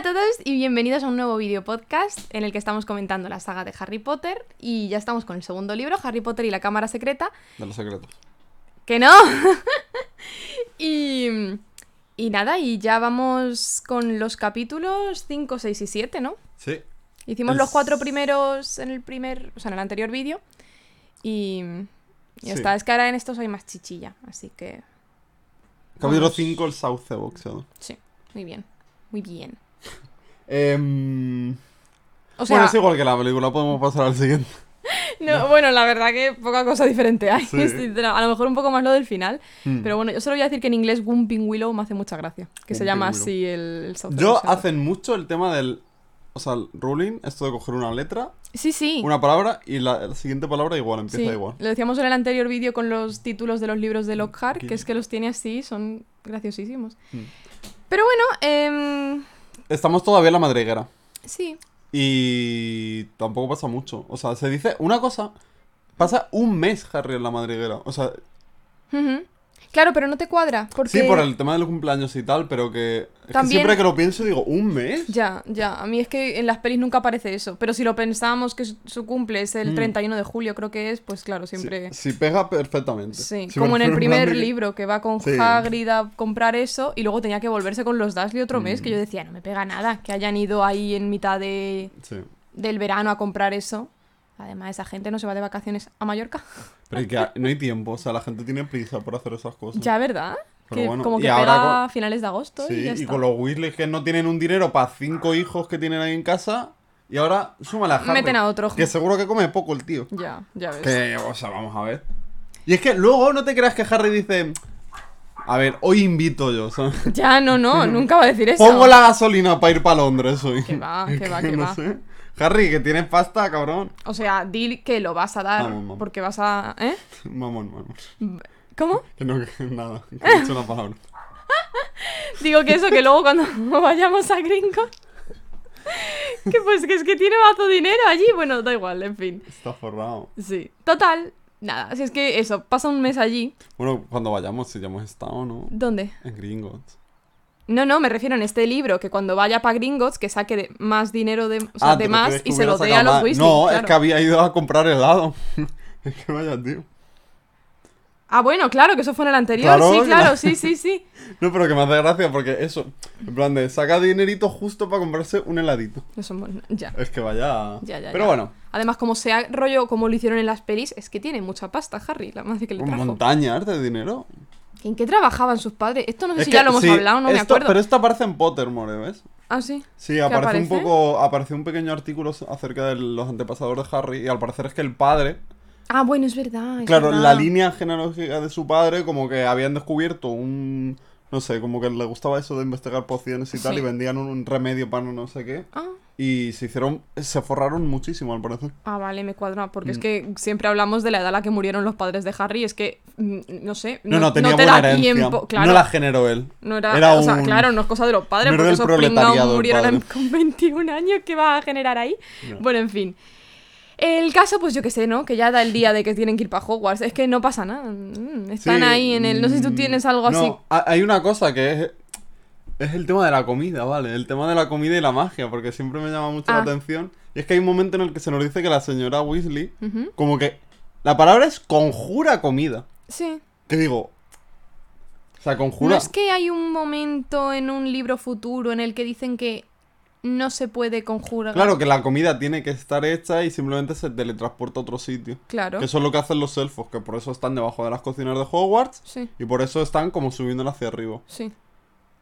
a todos y bienvenidos a un nuevo video podcast en el que estamos comentando la saga de Harry Potter y ya estamos con el segundo libro, Harry Potter y la Cámara Secreta. De los secretos. ¡Que no! y, y nada, y ya vamos con los capítulos 5, 6 y 7, ¿no? Sí. Hicimos Es- los cuatro primeros en el primer, o sea, en el anterior vídeo y ya Sí. está, es que ahora en estos hay más chichilla, así que Capítulo Vamos. 5, el sauce boxeado. sí, muy bien, muy bien. Em, O sea, bueno, es igual que la película, podemos pasar al siguiente. No, bueno, la verdad que poca cosa diferente hay. Sí. A lo mejor un poco más lo del final. Hmm. Pero bueno, yo solo voy a decir que en inglés Whooping Willow me hace mucha gracia. Que se llama Willow. así el, el South Yo hacen mucho el tema del. O sea, el ruling, esto de coger una letra, Sí, sí. una palabra y la, la siguiente palabra igual, empieza sí. igual. Lo decíamos en el anterior vídeo con los títulos de los libros de Lockhart, que es que los tiene así, son graciosísimos. Hmm. Pero bueno, em, Estamos todavía en la madriguera. sí. Y tampoco pasa mucho. O sea, se dice una cosa. Pasa un mes Harry en la madriguera. O sea. Claro, pero no te cuadra. Porque... sí, por el tema de los cumpleaños y tal, pero que. Es que siempre que lo pienso digo, ¿un mes? Ya, ya. A mí es que en las pelis nunca aparece eso. Pero si lo pensábamos que su- cumple es el Mm. 31 de julio, creo que es, pues claro, siempre... sí, pega perfectamente. Sí, Sí, como en el primer libro, que va con Sí. Hagrid a comprar eso y luego tenía que volverse con los Dursley otro mes, Mm. que yo decía, no me pega nada, que hayan ido ahí en mitad de, del verano a comprar eso. Además, esa gente no se va de vacaciones a Mallorca. Pero es que no hay tiempo, o sea, la gente tiene prisa por hacer esas cosas. Ya, ¿verdad? Que bueno, como que pega a finales de agosto Sí, y ya y está. con los Weasley que no tienen un dinero para cinco hijos que tienen ahí en casa. Y ahora súmale a Harry. Meten a otro. Que seguro que come poco el tío. Ya, ya ves. Que, o sea, vamos a ver. Y es que luego no te creas que Harry dice. A ver, hoy invito yo, ¿sabes? Ya, no, no, nunca va a decir eso. Pongo la gasolina para ir para Londres hoy. Que va, que va, que no va. sé. Harry, que tienes pasta, cabrón. O sea, di que lo vas a dar Vamos, vamos. porque vas a... ¿Eh? Vamos, vamos. ¿Cómo? Que no, que nada. Que he dicho una palabra. Digo que eso, que luego cuando vayamos a Gringos... Que pues que es que tiene mazo dinero allí. Bueno, da igual, en fin. Está forrado. Sí. Total, nada. Si es que eso, pasa un mes allí. Bueno, cuando vayamos, si ya hemos estado, ¿no? ¿Dónde? En Gringotts. No, no, me refiero en este libro, que cuando vaya para Gringotts, que saque de- más dinero de, o sea, Ah, de ¿te más y se lo dé a los? Weasley. No, claro. es que había ido a comprar helado. es que vaya, tío. Ah, bueno, claro, que eso fue en el anterior. Claro, sí, claro, sí, sí, sí. No, pero que me hace gracia porque eso, en plan de saca dinerito justo para comprarse un heladito. Eso, bueno, ya. Es que vaya. Ya, ya, pero ya. bueno, Además, como sea rollo como lo hicieron en las pelis, es que tiene mucha pasta, Harry, la madre que le trajo. montañas de dinero. ¿En qué trabajaban sus padres? Esto no sé Es si que, ya lo hemos sí, hablado, no me acuerdo. Pero esto aparece en Pottermore, ¿ves? Ah, sí. Sí, aparece, aparece? un poco. Aparece un pequeño artículo acerca de los antepasados de Harry. Y al parecer es que el padre. Ah, bueno, es verdad. es Claro, verdad. la línea genealógica de su padre, como que habían descubierto un. No sé, como que le gustaba eso de investigar pociones y tal, Sí. y vendían un, un remedio para no sé qué. Ah, Y se hicieron. Se forraron muchísimo, al parecer. ah, vale, me cuadra. Porque es Mm. que siempre hablamos de la edad a la que murieron los padres de Harry. Es que, mm, no sé. No, no, tenía te buena da herencia. tiempo. Claro. No la generó él. No era, Era o sea, un- claro, no es cosa de los padres, no porque esos murieron con 21 años, ¿qué va a generar ahí? No. Bueno, en fin. El caso, pues yo qué sé, ¿no? Que ya da el día de que tienen que ir para Hogwarts. Es que no pasa nada. Mm, Están Sí, ahí en el... No sé si tú mm, tienes algo así. No, ha- hay una cosa que es. Es el tema de la comida, ¿vale? El tema de la comida y la magia, porque siempre me llama mucho Ah. la atención. Y es que hay un momento en el que se nos dice que la señora Weasley, como que. La palabra es conjura comida. Sí. Que digo. O sea, ¿No conjura. es que hay un momento en un libro futuro en el que dicen que no se puede conjurar? Claro, que la comida tiene que estar hecha y simplemente se teletransporta a otro sitio. Claro. Que eso es lo que hacen los elfos, que por eso están debajo de las cocinas de Hogwarts Sí, y por eso están como subiéndola hacia arriba. sí.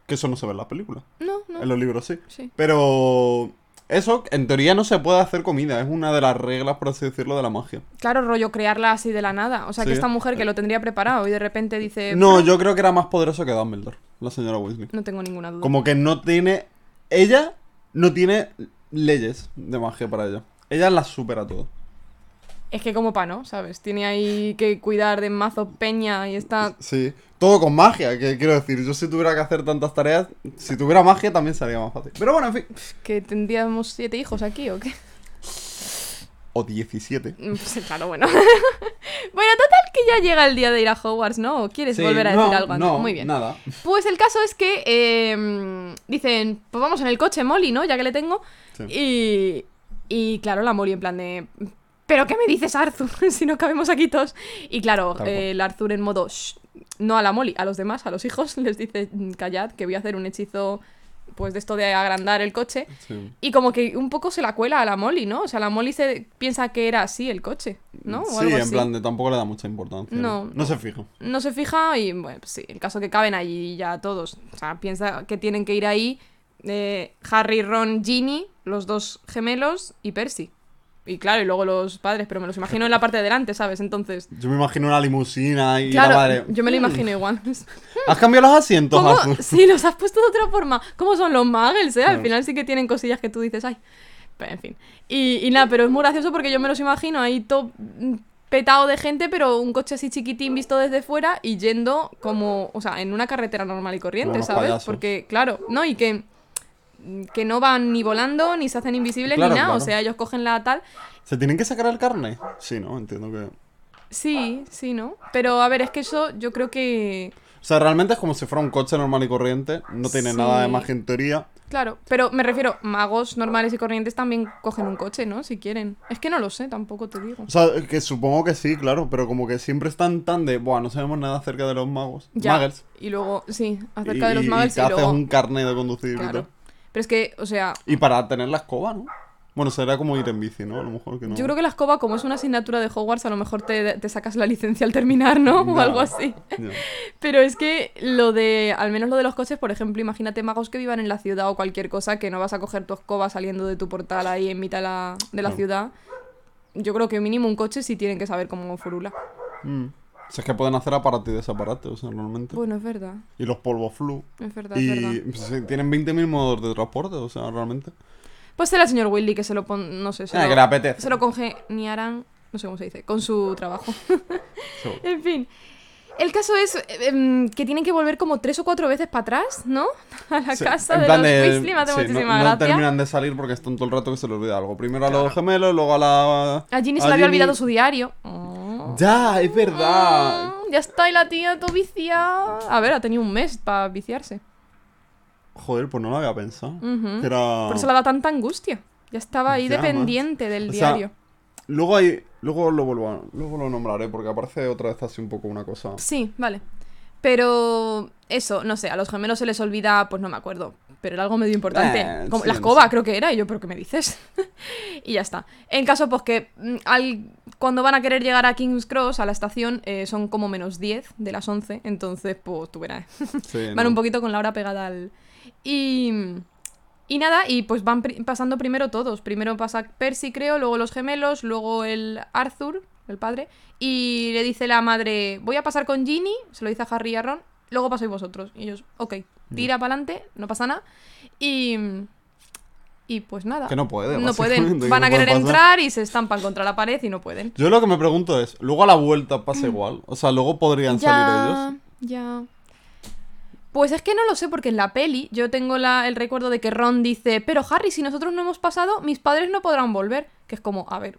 Que eso no se ve en la película. No, no. En los libros sí. Sí. Pero eso, en teoría, no se puede hacer comida. Es una de las reglas, por así decirlo, de la magia. Claro, rollo crearla así de la nada. O sea, que esta mujer que lo tendría preparado y de repente dice... No, yo creo que era más poderoso que Dumbledore, la señora Weasley. No tengo ninguna duda. Como que no tiene... Ella no tiene leyes de magia para ella. Ella las supera todo. Es que como pa, ¿no? ¿Sabes? Tiene ahí que cuidar de mazo peña y está... Sí. Todo con magia, que quiero decir. Yo si tuviera que hacer tantas tareas, si tuviera magia también sería más fácil. Pero bueno, en fin. ¿Que tendríamos siete hijos aquí o qué? O 17. Mm, sí, claro, bueno. bueno, total que ya llega el día de ir a Hogwarts, ¿no? ¿O quieres Sí, volver a no, decir algo antes? No, Muy bien. nada. Pues el caso es que eh, dicen, pues vamos en el coche, Molly, ¿no? Ya que le tengo. Sí. Y, y claro, la Molly en plan de... ¿Pero qué me dices, Arthur? si no cabemos aquí todos. Y claro, eh, el Arthur en modo... "Shh", no a la Molly, a los demás, a los hijos, les dice, "Mm, callad, que voy a hacer un hechizo, pues de esto de agrandar el coche. Sí. Y como que un poco se la cuela a la Molly, ¿no? O sea, la Molly se piensa que era así el coche, ¿no? O Sí, algo en así. plan de tampoco le da mucha importancia. No. No se fija. no se fija y bueno, pues sí, el caso que caben allí ya todos. O sea, piensa que tienen que ir ahí eh, Harry, Ron, Ginny, los dos gemelos y Percy. Y claro, y luego los padres, pero me los imagino en la parte de delante, ¿sabes? Entonces, Yo me imagino una limusina y la madre. yo me lo "Mm, imagino igual. ¿Has cambiado los asientos, ¿Cómo? Sí, los has puesto de otra forma. ¿Cómo son los muggles, eh? Al final sí que tienen cosillas que tú dices, ay. Pero en fin. Y, y nada, pero es muy gracioso porque yo me los imagino ahí todo mm, petado de gente, pero un coche así chiquitín visto desde fuera y yendo como, o sea, en una carretera normal y corriente, ¿sabes? payasos. Porque, claro, ¿no? Y que, que no van ni volando, ni se hacen invisibles, Claro, ni nada. O sea, ellos cogen la tal. ¿Se tienen que sacar el carne? Sí, ¿no? Entiendo que. Sí, sí, ¿no? Pero a ver, es que eso yo creo que... O sea, realmente es como si fuera un coche normal y corriente. No tiene Sí. nada de magia en teoría. Claro, pero me refiero, magos normales y corrientes también cogen un coche, ¿no? Si quieren. Es que no lo sé, tampoco te digo. O sea, que supongo que sí, claro, pero como que siempre están tan de, buah, no sabemos nada acerca de los magos. Ya. Muggles. Y luego, sí, acerca Y- de los y- muggles y te y, haces luego... un carnet de conducir y Claro. tal. Pero es que, o sea, Y para tener la escoba, ¿no? Bueno, será como ir en bici, ¿no? A lo mejor que no. yo creo que la escoba, como es una asignatura de Hogwarts, a lo mejor te, te sacas la licencia al terminar, ¿no? O Ya. algo así. Ya. Pero es que lo de, al menos lo de los coches, por ejemplo, imagínate magos que vivan en la ciudad o cualquier cosa, que no vas a coger tu escoba saliendo de tu portal ahí en mitad de la, de la Claro. ciudad. Yo creo que mínimo un coche sí tienen que saber cómo furula. Mm. O sea, es que pueden hacer aparato y desaparate, o sea, normalmente. Bueno, es verdad, Y los polvos flu. es verdad, es verdad. Y pues, sí, tienen 20.000 modos de transporte, o sea, realmente. Pues será el señor Willy que se lo pon... no sé, se Ah, lo, que le apetece. se lo congeniarán, no sé cómo se dice, con su trabajo. En fin. El caso es eh, em, que tienen que volver como tres o cuatro veces para atrás, ¿no? A la Sí, casa de los Weasley, me hace sí, muchísima no, terminan de salir porque están todo el rato que se les olvida algo. Primero a los gemelos, luego a la... A Ginny se le había olvidado su diario. Oh. Ya, es verdad. Mm, ya está, y la tía todo viciada. A ver, ha tenido un mes para viciarse. Joder, pues no lo había pensado. Ujú. Que era... Por eso le da tanta angustia. Ya estaba ahí Ya, dependiente del O sea, diario. Luego hay... Luego lo vuelvo a... Luego lo nombraré porque aparece otra vez así un poco una cosa... Sí, vale. Pero eso, no sé, a los gemelos se les olvida, pues no me acuerdo. Pero era algo medio importante. Eh, Como sí, la escoba, creo que era. Y yo, ¿pero qué me dices? y ya está. En caso, pues que mm, al, cuando van a querer llegar a King's Cross, a la estación, eh, son como menos 10 de las 11. Entonces, pues tú verás. Sí, Van no. un poquito con la hora pegada al. Y. Y nada, y pues van pri- pasando primero todos. Primero pasa Percy, creo, luego los gemelos, luego el Arthur, el padre. Y le dice la madre: Voy a pasar con Ginny, se lo dice a Harry y a Ron, luego pasáis vosotros. Y ellos, ok, tira para adelante, no pasa nada. Y. Y pues nada. Que no puede, No pueden. Van no a querer entrar y se estampan contra la pared y no pueden. Yo lo que me pregunto es, luego a la vuelta pasa igual. O sea, luego podrían salir ellos. Ya. Pues es que no lo sé, porque en la peli yo tengo la- el recuerdo de que Ron dice, pero Harry, si nosotros no hemos pasado, mis padres no podrán volver. Que es como, a ver,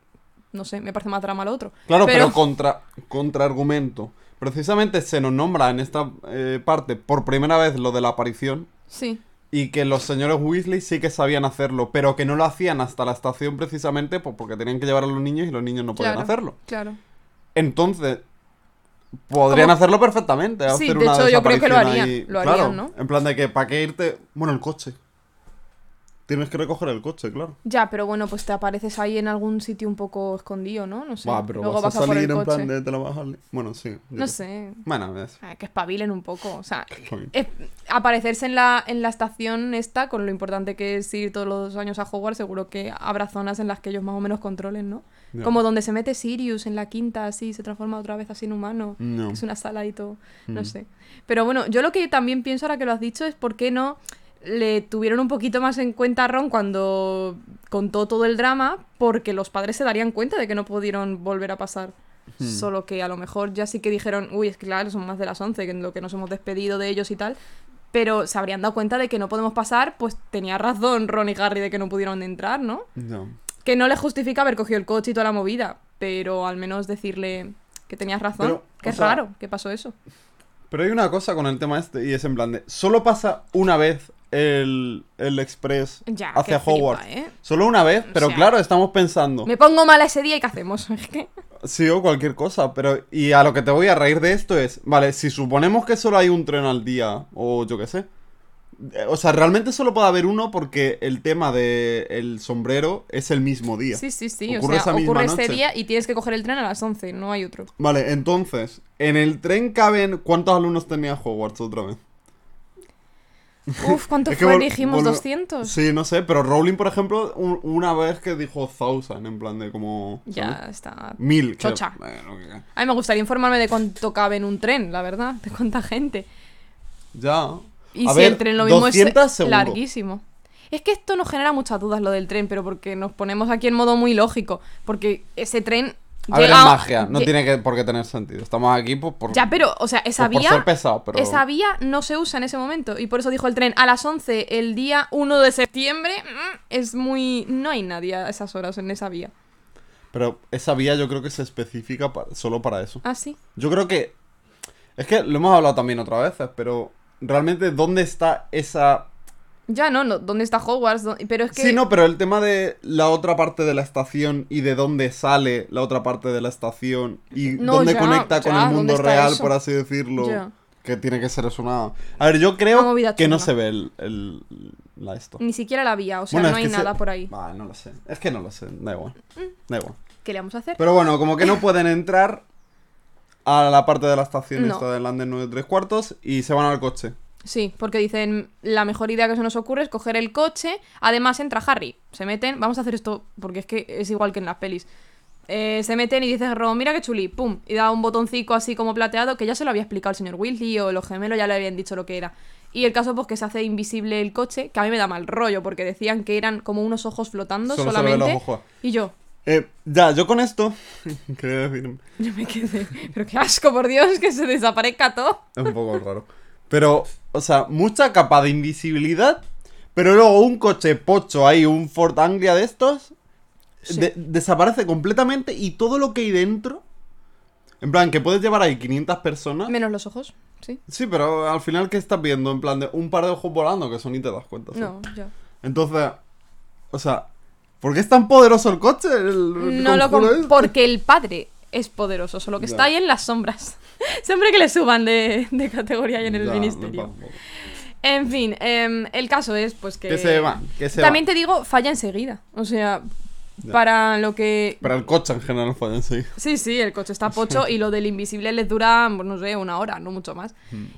no sé, me parece más drama lo otro. Claro, pero, contra, contraargumento. Precisamente se nos nombra en esta eh, parte por primera vez lo de la aparición Sí, y que los señores Weasley sí que sabían hacerlo, pero que no lo hacían hasta la estación precisamente pues, porque tenían que llevar a los niños y los niños no podían claro. hacerlo. Claro. Entonces, podrían hacerlo perfectamente. Sí, de una hecho, yo creo que lo harían, lo harían, Claro, ¿no? En plan de que, ¿para qué irte? Bueno, el coche. Tienes que recoger el coche, claro. Ya, pero bueno, pues te apareces ahí en algún sitio un poco escondido, ¿no? No sé. Va, pero Luego vas, vas, a salir en coche. plan de te la vas a li- Bueno, sí. No sé. Bueno, es... Ah, Que espabilen un poco. O sea, es- aparecerse en la, en la estación esta, con lo importante que es ir todos los años a Hogwarts, seguro que habrá zonas en las que ellos más o menos controlen, ¿no? Como donde se mete Sirius en la quinta, así, se transforma otra vez así en humano. No. Es una sala y todo, no Mm. sé. Pero bueno, yo lo que también pienso ahora que lo has dicho es por qué no le tuvieron un poquito más en cuenta a Ron cuando contó todo el drama, porque los padres se darían cuenta de que no pudieron volver a pasar. Hmm. Solo que a lo mejor ya sí que dijeron, uy, es que claro, son más de las 11, que en lo que nos hemos despedido de ellos y tal. Pero se habrían dado cuenta de que no podemos pasar, pues tenía razón Ron y Harry de que no pudieron entrar, ¿no? No. Que no le justifica haber cogido el coche y toda la movida, pero al menos decirle, que tenías razón. Pero, que es sea- raro que pasó eso. Pero hay una cosa con el tema este y es en plan de... Solo pasa una vez el, el Express Ya, hacia flipa, Hogwarts. ¿eh? Solo una vez, pero sea, claro, estamos pensando... Me pongo mala ese día y ¿qué hacemos? Sí, o cualquier cosa, pero... Y a lo que te voy a reír de esto es... Vale, si suponemos que solo hay un tren al día, o yo qué sé... eh, O sea, realmente solo puede haber uno porque el tema del el sombrero es el mismo día. Sí, sí, sí. Ocurre o sea, esa ocurre ese día y tienes que coger el tren a las 11, no hay otro. Vale, entonces, en el tren caben... ¿Cuántos alumnos tenía Hogwarts otra vez? Uf, ¿cuánto fue? Dijimos volve- 200. Sí, no sé, pero Rowling, por ejemplo, un- una vez que dijo thousand, en plan de como... Ya está. Mil. que- Chocha. bueno, que- A mí me gustaría informarme de cuánto cabe en un tren, la verdad. De cuánta gente. Ya. Y A si ver, el tren lo mismo 200 es seguro. larguísimo. Es que esto nos genera muchas dudas lo del tren, pero porque nos ponemos aquí en modo muy lógico. Porque ese tren. A ver, es magia, no lle- tiene que, por qué tener sentido. Estamos aquí pues, por... Ya, pero, o sea, esa pues, por vía. ser pesado, pero... Esa vía no se usa en ese momento. Y por eso dijo el tren a las 11 el día 1 de septiembre. mm, Es muy. No hay nadie a esas horas en esa vía. Pero esa vía yo creo que se especifica pa- solo para eso. Ah, sí. Yo creo que... Es que lo hemos hablado también otras veces, pero... Realmente, ¿dónde está esa Ya no, no. ¿Dónde está Hogwarts? ¿Dó- Pero es que. Sí, no, pero el tema de la otra parte de la estación y de dónde sale la otra parte de la estación y No, dónde ya, conecta con el ¿dónde mundo real, eso? por así decirlo. Ya. Que tiene que ser eso nada. A ver, yo creo que no se ve el, el- la esto. Ni siquiera la vía. O sea, Bueno, no hay se- nada por ahí. Bah, no lo sé. Es que no lo sé. Da igual. Da igual. ¿Qué le vamos a hacer? Pero bueno, como que no pueden entrar a la parte de la estación No. esta de Landen 9 3 cuartos y se van al coche. Sí, porque dicen, la mejor idea que se nos ocurre es coger el coche. Además entra Harry. Se meten, vamos a hacer esto porque es que es igual que en las pelis. Eh, se meten y dice Ron, mira qué chuli, pum, y da un botoncito así como plateado que ya se lo había explicado el señor Weasley o los gemelos ya le habían dicho lo que era. Y el caso pues que se hace invisible el coche, que a mí me da mal rollo porque decían que eran como unos ojos flotando Solo solamente. los ojos. Y yo, Eh, ya, yo con esto. quería decir. yo me quedé, pero qué asco, por Dios, que se desaparezca todo. Es un poco raro. Pero, o sea, mucha capa de invisibilidad. Pero luego un coche pocho ahí, un Ford Anglia de estos. Sí. de- desaparece completamente y todo lo que hay dentro. En plan, que puedes llevar ahí 500 personas. Menos los ojos, sí. Sí, pero al final, ¿qué estás viendo? En plan, de un par de ojos volando, que eso ni te das cuenta. ¿sí? No, ya. Entonces, o sea, ¿por qué es tan poderoso el coche? El- el No lo este? porque el padre es poderoso, solo que Ya. está ahí en las sombras. Siempre que le suban de, de categoría y en el Ya, ministerio. En fin, em, el caso es pues que... Que se van, que se También te digo, falla enseguida. O sea, Ya. para lo que... Pero el coche en general fue sí. Sí, sí, el coche está pocho y lo del invisible les dura, pues, no sé, una hora, no mucho más.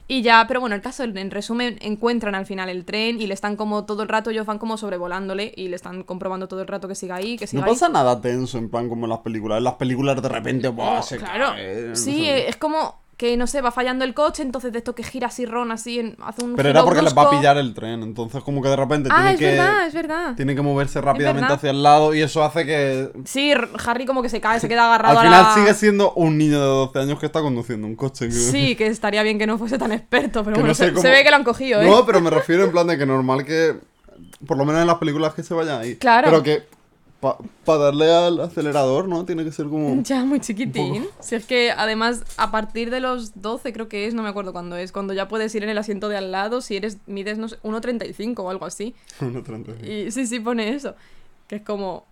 Y ya, pero bueno, el caso, en resumen, encuentran al final el tren y le están como todo el rato, ellos van como sobrevolándole y le están comprobando todo el rato que siga ahí, que siga No ahí. pasa nada tenso, en plan como en las películas. En las películas de repente, ¡buah! se claro. cae, no sí, sé. es como que, no sé, va fallando el coche, entonces de esto que gira así Ron, así, en- hace un Pero era porque les va a pillar el tren, entonces como que de repente Ah, tiene es que... verdad, es verdad. Tiene que moverse rápidamente hacia el lado y eso hace que... Sí, Harry como que se cae, se queda agarrado Al a final la- sigue siendo un niño de 12 años que está conduciendo un coche. Sí, que estaría bien que no fuese tan experto, pero Que bueno, no sé se, cómo- se ve que lo han cogido, ¿eh? No, pero me refiero en plan de que normal que... Por lo menos en las películas que se vayan ahí. Claro. Pero que... Para darle al acelerador, ¿no? Tiene que ser como... Ya, muy chiquitín. Si es que además, a partir de los 12, creo que es, no me acuerdo cuándo es, cuando ya puedes ir en el asiento de al lado, si eres, mides, no sé, 1,35 o algo así. Una 35. Y sí, sí, pone eso. Que es como.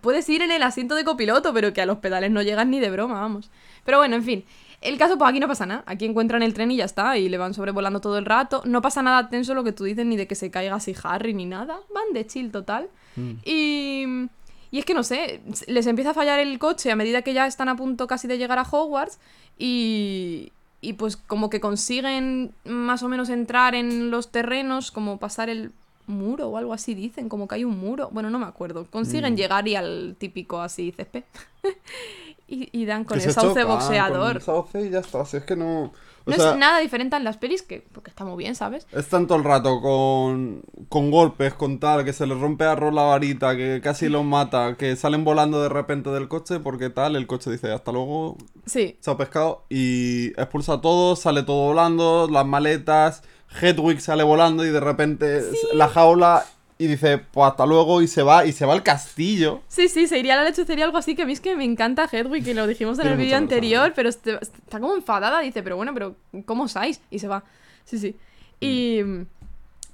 Puedes ir en el asiento de copiloto, pero que a los pedales no llegas ni de broma, vamos. Pero bueno, en fin. El caso, pues aquí no pasa nada. Aquí encuentran el tren y ya está. Y le van sobrevolando todo el rato. No pasa nada tenso lo que tú dices, ni de que se caiga así Harry, ni nada. Van de chill total. Mm. Y. Y es que no sé, les empieza a fallar el coche a medida que ya están a punto casi de llegar a Hogwarts. Y. Y pues como que consiguen más o menos entrar en los terrenos, como pasar el muro o algo así dicen, como que hay un muro. Bueno, no me acuerdo. Consiguen Mm. llegar y al típico así césped. y, y dan con el sauce chocan con boxeador. el sauce y ya está. Si es que no... No sea, es nada diferente en las pelis, que porque está muy bien, ¿sabes? Están todo el rato con, con golpes, con tal, que se les rompe a Ron la varita, que casi los mata, que salen volando de repente del coche porque tal, el coche dice hasta luego, Sí. se ha pescado y expulsa a todos, sale todo volando, las maletas, Hedwig sale volando y de repente la jaula y dice, pues hasta luego y se va, y se va al castillo. Sí, sí, se iría a la lechucería algo así, que a mí es que me encanta Hedwig, que lo dijimos en el vídeo anterior, razón. pero este- está como enfadada, dice, pero bueno, pero ¿cómo osáis? Y se va. Sí, sí. Y,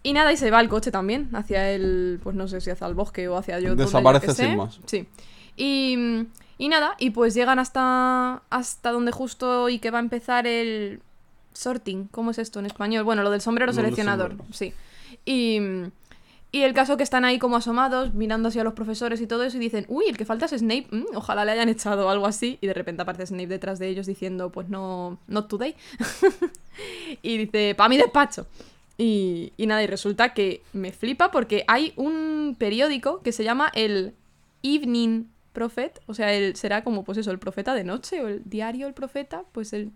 y nada, y se va al coche también, hacia el, pues no sé si hacia el bosque o hacia yo. donde yo Desaparece sé. sin más. Sí. Y, y nada, y pues llegan hasta, hasta donde justo y que va a empezar el sorting. ¿Cómo es esto en español? Bueno, lo del sombrero Lo del seleccionador, sombrero. sí. Y, y el caso que están ahí como asomados, mirando hacia los profesores y todo eso, y dicen, uy, el que falta es Snape, mm, ojalá le hayan echado algo así, y de repente aparece Snape detrás de ellos diciendo, pues no, not today. y dice, pa' mi despacho. Y, y nada, y resulta que me flipa porque hay un periódico que se llama el Evening Prophet, o sea, el, será como, pues eso, el profeta de noche, o el diario El Profeta, pues el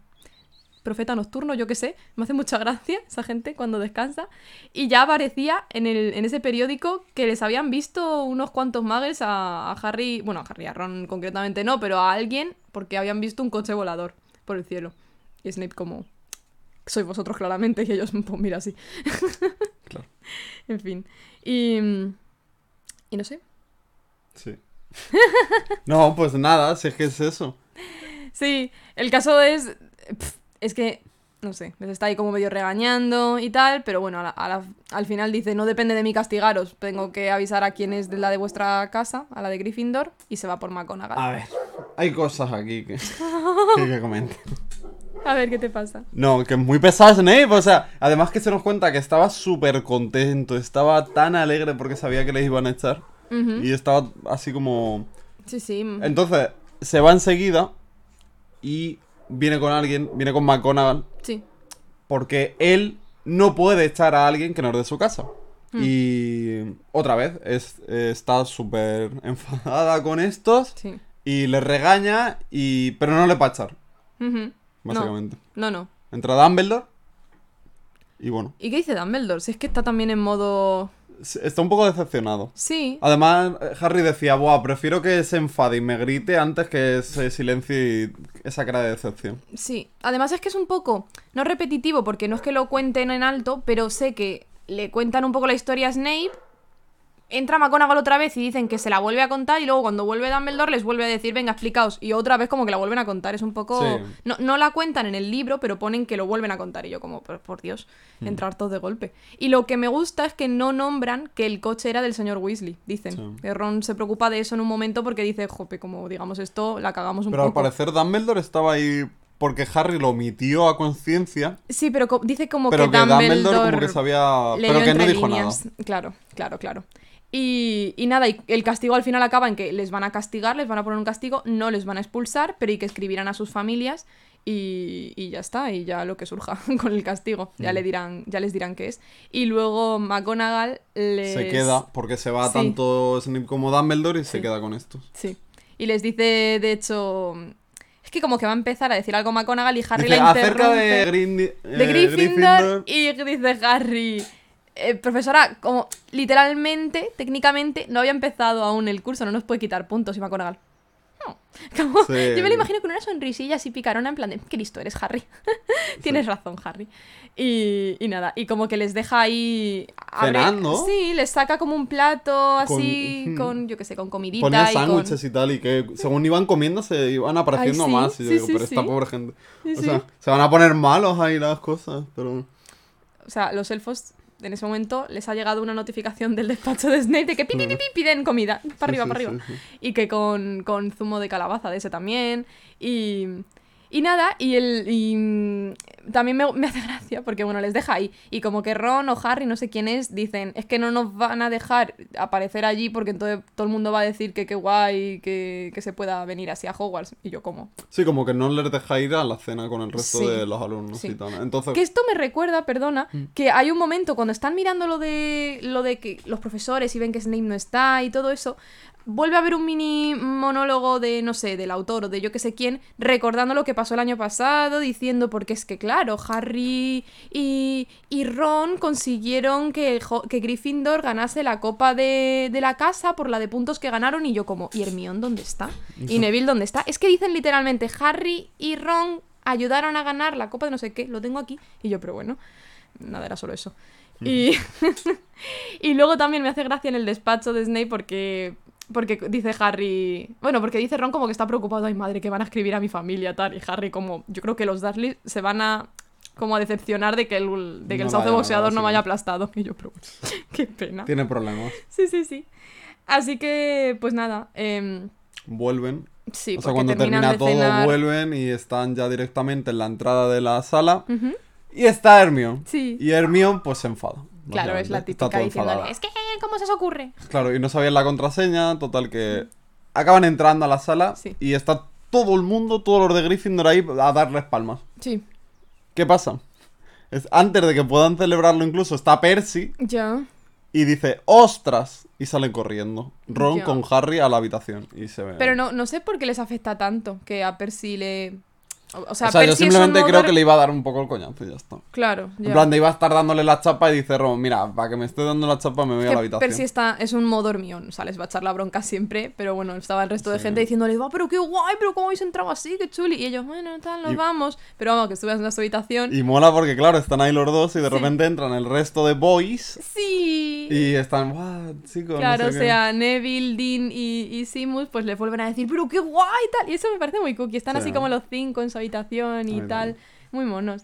profeta nocturno, yo qué sé, me hace mucha gracia esa gente cuando descansa. Y ya aparecía en, el, en ese periódico que les habían visto unos cuantos muggles a, a Harry, bueno, a Harry, a Ron concretamente no, pero a alguien porque habían visto un coche volador por el cielo. Y Snape como, sois vosotros claramente, y ellos, pues mira, sí. Claro. En fin. Y... Y no sé. Sí. no, pues nada, si es que es eso. Sí, el caso es. Es que. No sé, les está ahí como medio regañando y tal, pero bueno, a la- a la- al final dice: No depende de mí castigaros, tengo que avisar a quién es de la de vuestra casa, a la de Gryffindor, y se va por McGonagall. A ver, hay cosas aquí que, que, que comentar. A ver qué te pasa. No, que es muy pesado Snape, o sea, además que se nos cuenta que estaba súper contento, estaba tan alegre porque sabía que les iban a echar. Y estaba así como... Sí, sí. Entonces, se va enseguida y viene con alguien, viene con McGonagall, Sí. porque él no puede echar a alguien que no es de su casa. Hmm. Y otra vez, es, está súper enfadada con estos Sí. y le regaña, y pero no le va a echar, básicamente. No, no. Entra Dumbledore y bueno, ¿Y qué dice Dumbledore? Si es que está también en modo. Está un poco decepcionado. Sí. Además, Harry decía, Buah, prefiero que se enfade y me grite antes que se silencie esa cara de decepción. Sí, además es que es un poco, no repetitivo porque no es que lo cuenten en alto, pero sé que le cuentan un poco la historia a Snape, entra McGonagall otra vez y dicen que se la vuelve a contar y luego cuando vuelve Dumbledore les vuelve a decir, venga, explicaos, y otra vez como que la vuelven a contar, es un poco... Sí. No, no la cuentan en el libro, pero ponen que lo vuelven a contar y yo como, por, por Dios, Hmm. entrar todos de golpe. Y lo que me gusta es que no nombran que el coche era del señor Weasley, dicen. Sí. Que Ron se preocupa de eso en un momento porque dice, jope, como digamos esto, la cagamos un Pero al poco. parecer Dumbledore estaba ahí porque Harry lo omitió a conciencia, Sí, pero co- dice como pero que, que Dumbledore, Dumbledore, como que sabía... Pero que no dijo líneas. nada. Claro, claro, claro. Y, y nada, y el castigo al final acaba en que les van a castigar, les van a poner un castigo, no les van a expulsar, pero y que escribirán a sus familias y, y ya está, y ya lo que surja con el castigo, ya Mm. le dirán, ya les dirán qué es. Y luego McGonagall les... Se queda, porque se va Sí. tanto Snape como Dumbledore y se queda con estos. Sí. Y les dice, de hecho... Es que como que va a empezar a decir algo McGonagall y Harry Dice, la acerca de, interrumpe Grindi- de eh, Gryffindor, y dice Harry eh, profesora como literalmente técnicamente no había empezado aún el curso no nos puede quitar puntos y McGonagall no. Como- Sí. yo me lo imagino con una sonrisilla así picarona en plan de qué listo eres Harry tienes razón Harry y, y nada y como que les deja ahí abre- Cenando. sí les saca como un plato así Con- con, yo qué sé con comidita Ponía y con sándwiches y tal, y que según iban comiendo se iban apareciendo Ay, sí, más. Y yo sí, digo, sí, pero esta sí. pobre gente. Sí, o sí. sea, se van a poner malos ahí las cosas, pero. O sea, los elfos en ese momento les ha llegado una notificación del despacho de Snape de que pi, pi, pi, pi, piden comida. Para arriba, sí, para arriba. sí. Y que con, con zumo de calabaza de ese también. Y, y nada, y el y, mm, también me, me hace gracia porque, bueno, les deja ahí. Y como que Ron o Harry, no sé quién es, dicen, es que no nos van a dejar aparecer allí porque entonces todo el mundo va a decir que qué guay que, que se pueda venir así a Hogwarts. Y yo como... Sí, como que no les deja ir a la cena con el resto Sí, de los alumnos sí. y tal. Entonces, Que esto me recuerda, perdona, Mm. que hay un momento cuando están mirando lo de lo de que los profesores y ven que Snape no está y todo eso, vuelve a haber un mini monólogo de, no sé, del autor o de yo que sé quién, recordando lo que pasó el año pasado, diciendo, porque es que claro, Harry y, y Ron consiguieron que, que Gryffindor ganase la copa de, de la casa por la de puntos que ganaron y yo como, ¿y Hermione dónde está? ¿Y Neville dónde está? Es que dicen literalmente, Harry y Ron ayudaron a ganar la copa de no sé qué, lo tengo aquí, y yo, pero bueno, nada, era solo eso. Y, y luego también me hace gracia en el despacho de Snape porque, porque dice Harry... Bueno, porque dice Ron como que está preocupado. Ay, madre, que van a escribir a mi familia, tal. Y Harry como... Yo creo que los Dursley se van a... Como a decepcionar de que el, de que No el sauce boxeador no me haya aplastado. Y yo, pero... Qué pena. Tiene problemas. Sí, sí, sí. Así que, pues nada. em, Vuelven. sí, o sea, cuando termina todo, cenar. vuelven y están ya directamente en la entrada de la sala. Y está Hermione. Sí. Y Hermione, pues se enfada. Claro, es la típica diciéndole, es que, ¿cómo se os ocurre? Claro, y no sabían la contraseña, total que acaban entrando a la sala Sí. y está todo el mundo, todos los de Gryffindor ahí a darles palmas. Sí. ¿Qué pasa? Es, antes de que puedan celebrarlo incluso está Percy Ya. y dice ¡Ostras! Y salen corriendo. Ron Ya. con Harry a la habitación y se ve. Pero no, no sé por qué les afecta tanto que a Percy le... O, o sea, o sea, yo simplemente creo que le iba a dar un poco el coñazo y ya está. Claro, ya. En plan, de iba a estar dándole la chapa y dice Ron, mira, para que me esté dando la chapa me voy Es a la habitación. Percy está, es un modo hormión, o sea, les va a echar la bronca siempre, pero bueno, estaba el resto de Sí. gente diciéndole, va, pero qué guay, pero cómo habéis entrado así, qué chuli. Y ellos, bueno, tal, nos Y- vamos. Pero vamos, que estuvieras en su habitación. Y mola porque, claro, están ahí los dos y de Sí. repente entran el resto de boys Sí. y están, ¡guau, chicos! Claro, no o sé qué". sea, Neville, Dean y, y Simus, pues le vuelven a decir, pero qué guay, tal. Y eso me parece muy cookie. Están Sí. así como los cinco en su habitación y tal. Muy monos.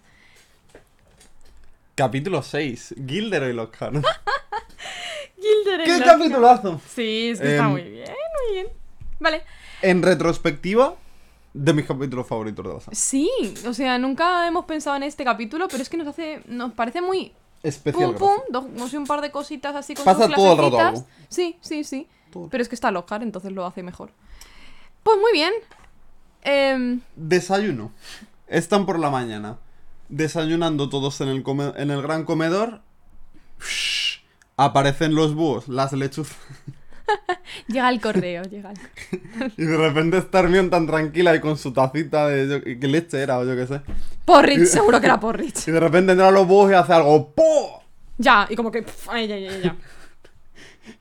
Capítulo 6. Gilderoy Lockhart. Gilderoy ¡Qué Lockhart. capitulazo! Sí, es que está Em, muy bien, muy bien. Vale. En retrospectiva, de mis capítulos favoritos de la saga. Sí, o sea, nunca hemos pensado en este capítulo, pero es que nos hace, nos parece muy Especial. pum pum, dos, no sé, un par de cositas así con Pasa sus todo el rato algo. Sí, sí, sí. Todo. Pero es que está Lockhart, entonces lo hace mejor. Pues muy bien. Em, Desayuno. Están por la mañana. Desayunando todos en el, come- en el gran comedor. Aparecen los búhos, las lechuzas. llega el correo, llega el correo. Y de repente está Hermione tan tranquila y con su tacita de... yo- ¿Qué leche era o yo qué sé? Porridge, seguro que era Porridge. Y de repente entran los búhos y hace algo... ¡Po! Ya, y como que. ay, ya, ya, ya, ya.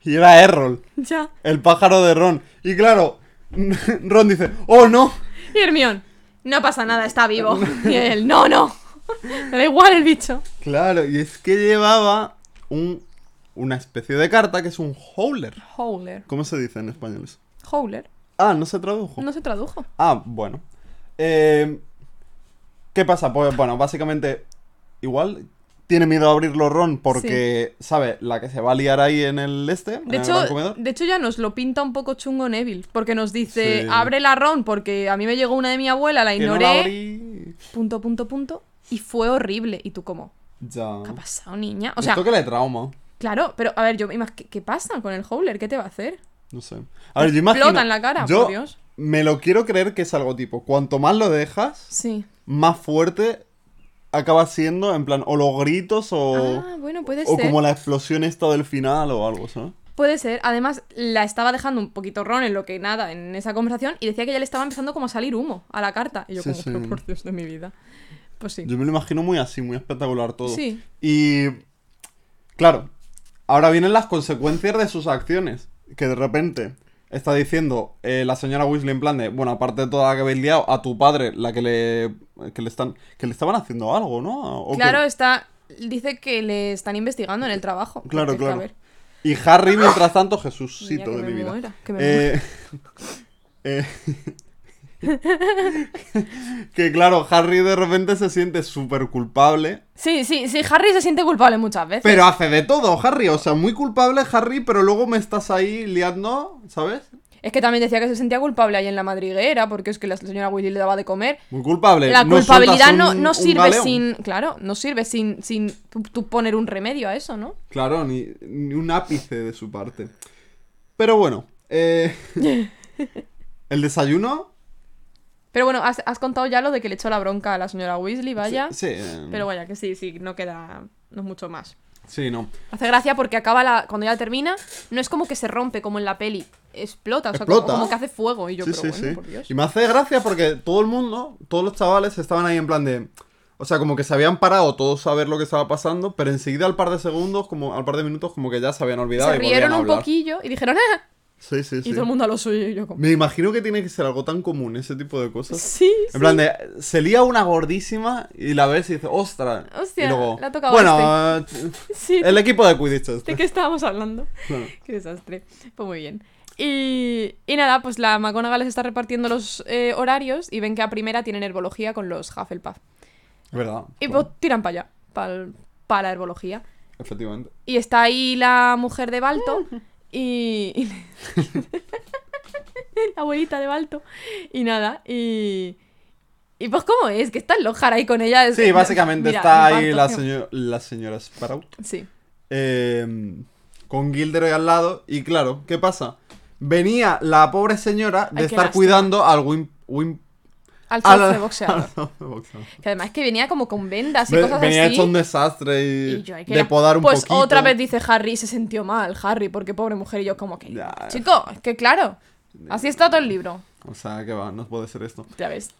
Y era Errol, Ya. el pájaro de Ron. Y claro, Ron dice... ¡Oh, no! Y Hermión, no pasa nada, está vivo. Y él, no, no. Me da igual el bicho. Claro, y es que llevaba un, una especie de carta que es un howler. Howler. ¿Cómo se dice en español eso? Howler. Ah, no se tradujo. No se tradujo. Ah, bueno. Eh, ¿Qué pasa? Pues bueno, básicamente, igual tiene miedo a abrirlo Ron porque, ¿sabe? La que se va a liar ahí en el este, en De el hecho, de hecho, ya nos lo pinta un poco chungo Neville. Porque nos dice, Sí. abre la Ron, porque a mí me llegó una de mi abuela, la Que no ignoré. la abrí. Punto, punto, punto. Y fue horrible. Y tú, como, Ya. ¿qué ha pasado, niña? O sea, Esto que le trauma. claro, pero a ver, yo ¿qué, qué pasa con el Howler? ¿Qué te va a hacer? No sé. A ver, yo imagino. Explota en la cara, yo por Dios. Me lo quiero creer que es algo tipo. Cuanto más lo dejas, Sí. más fuerte acaba siendo, en plan, o los gritos o. ah, bueno, puede o ser. como la explosión esta del final o algo, ¿sabes? Puede ser. Además, la estaba dejando un poquito Ron en lo que nada, en esa conversación, y decía que ya le estaba empezando como a salir humo a la carta. Y yo Sí, como, sí. "Pero por Dios de mi vida. Pues sí. Yo me lo imagino muy así, muy espectacular todo. Sí. Y. Claro, ahora vienen las consecuencias de sus acciones. Que de repente está diciendo eh, la señora Weasley en plan de, bueno, aparte de toda la que habéis liado, a tu padre, la que le. que le están. que le estaban haciendo algo, ¿no? ¿O qué? Claro, está. Dice que le están investigando en el trabajo. Claro, claro. a ver, Y Harry, mientras tanto, que de me mi vida. muera, que me Eh, eh, que claro, Harry de repente se siente súper culpable. Sí, sí, sí, Harry se siente culpable muchas veces. Pero hace de todo, Harry. O sea, muy culpable, Harry, pero luego me estás ahí liando, ¿sabes? Es que también decía que se sentía culpable ahí en la madriguera, porque es que la señora Weasley le daba de comer. Muy culpable. La culpabilidad no, un- no sirve sin. Claro, no sirve sin, sin tú, tú poner un remedio a eso, ¿no? Claro, ni, ni un ápice de su parte. Pero bueno, eh, el desayuno. Pero bueno, has, has contado ya lo de que le echó la bronca a la señora Weasley, vaya. Sí, eh, Pero vaya, que sí, sí, no queda. No es mucho más. sí, no. Hace gracia porque acaba la. Cuando ya termina, no es como que se rompe como en la peli. Explota, o sea, Explota. Como, como que hace fuego. Y yo, sí, pero sí, bueno, sí. por Dios. Y me hace gracia porque todo el mundo, todos los chavales estaban ahí en plan de. O sea, como que se habían parado todos a ver lo que estaba pasando, pero enseguida al par de segundos, como al par de minutos, como que ya se habían olvidado. Se y rieron a un poquillo y dijeron, ¡ah! Sí, sí, sí. Y todo el mundo a lo suyo y yo como... Me imagino que tiene que ser algo tan común ese tipo de cosas. Sí, sí. En plan de, se lía una gordísima y la ves y dice, ostras. Hostia, y luego, tocado bueno, eh, Sí, el equipo de Quidditch ¿de este. qué estábamos hablando? Claro. Qué desastre. Pues muy bien. Y, y nada, pues la McGonagall les está repartiendo los eh, horarios y ven que a primera tienen herbología con los Hufflepuff. ¿Verdad? Y Bueno, pues tiran para allá, para la herbología. Efectivamente. Y está ahí la mujer de Balto y... la abuelita de Balto. Y nada, y... Y pues cómo es, que está el Lockhart ahí con ella. es- Sí, básicamente Mira, está ahí la, tío. señor- la señora Sprout. Sí. eh, con Gilderoy al lado. Y claro, ¿qué pasa? Venía la pobre señora de Ay, estar cuidando al Wim... Wim Al al- zozo de boxeador. Que además que venía como con vendas y Ve- cosas Venía así. hecho un desastre y, Y yo, ay, que de podar un pues poquito. otra vez dice Harry y se sintió mal, Harry, porque pobre mujer y yo como que... Ya. Chico, es que claro, así está todo el libro. O sea, que va, no puede ser esto. Ya ves.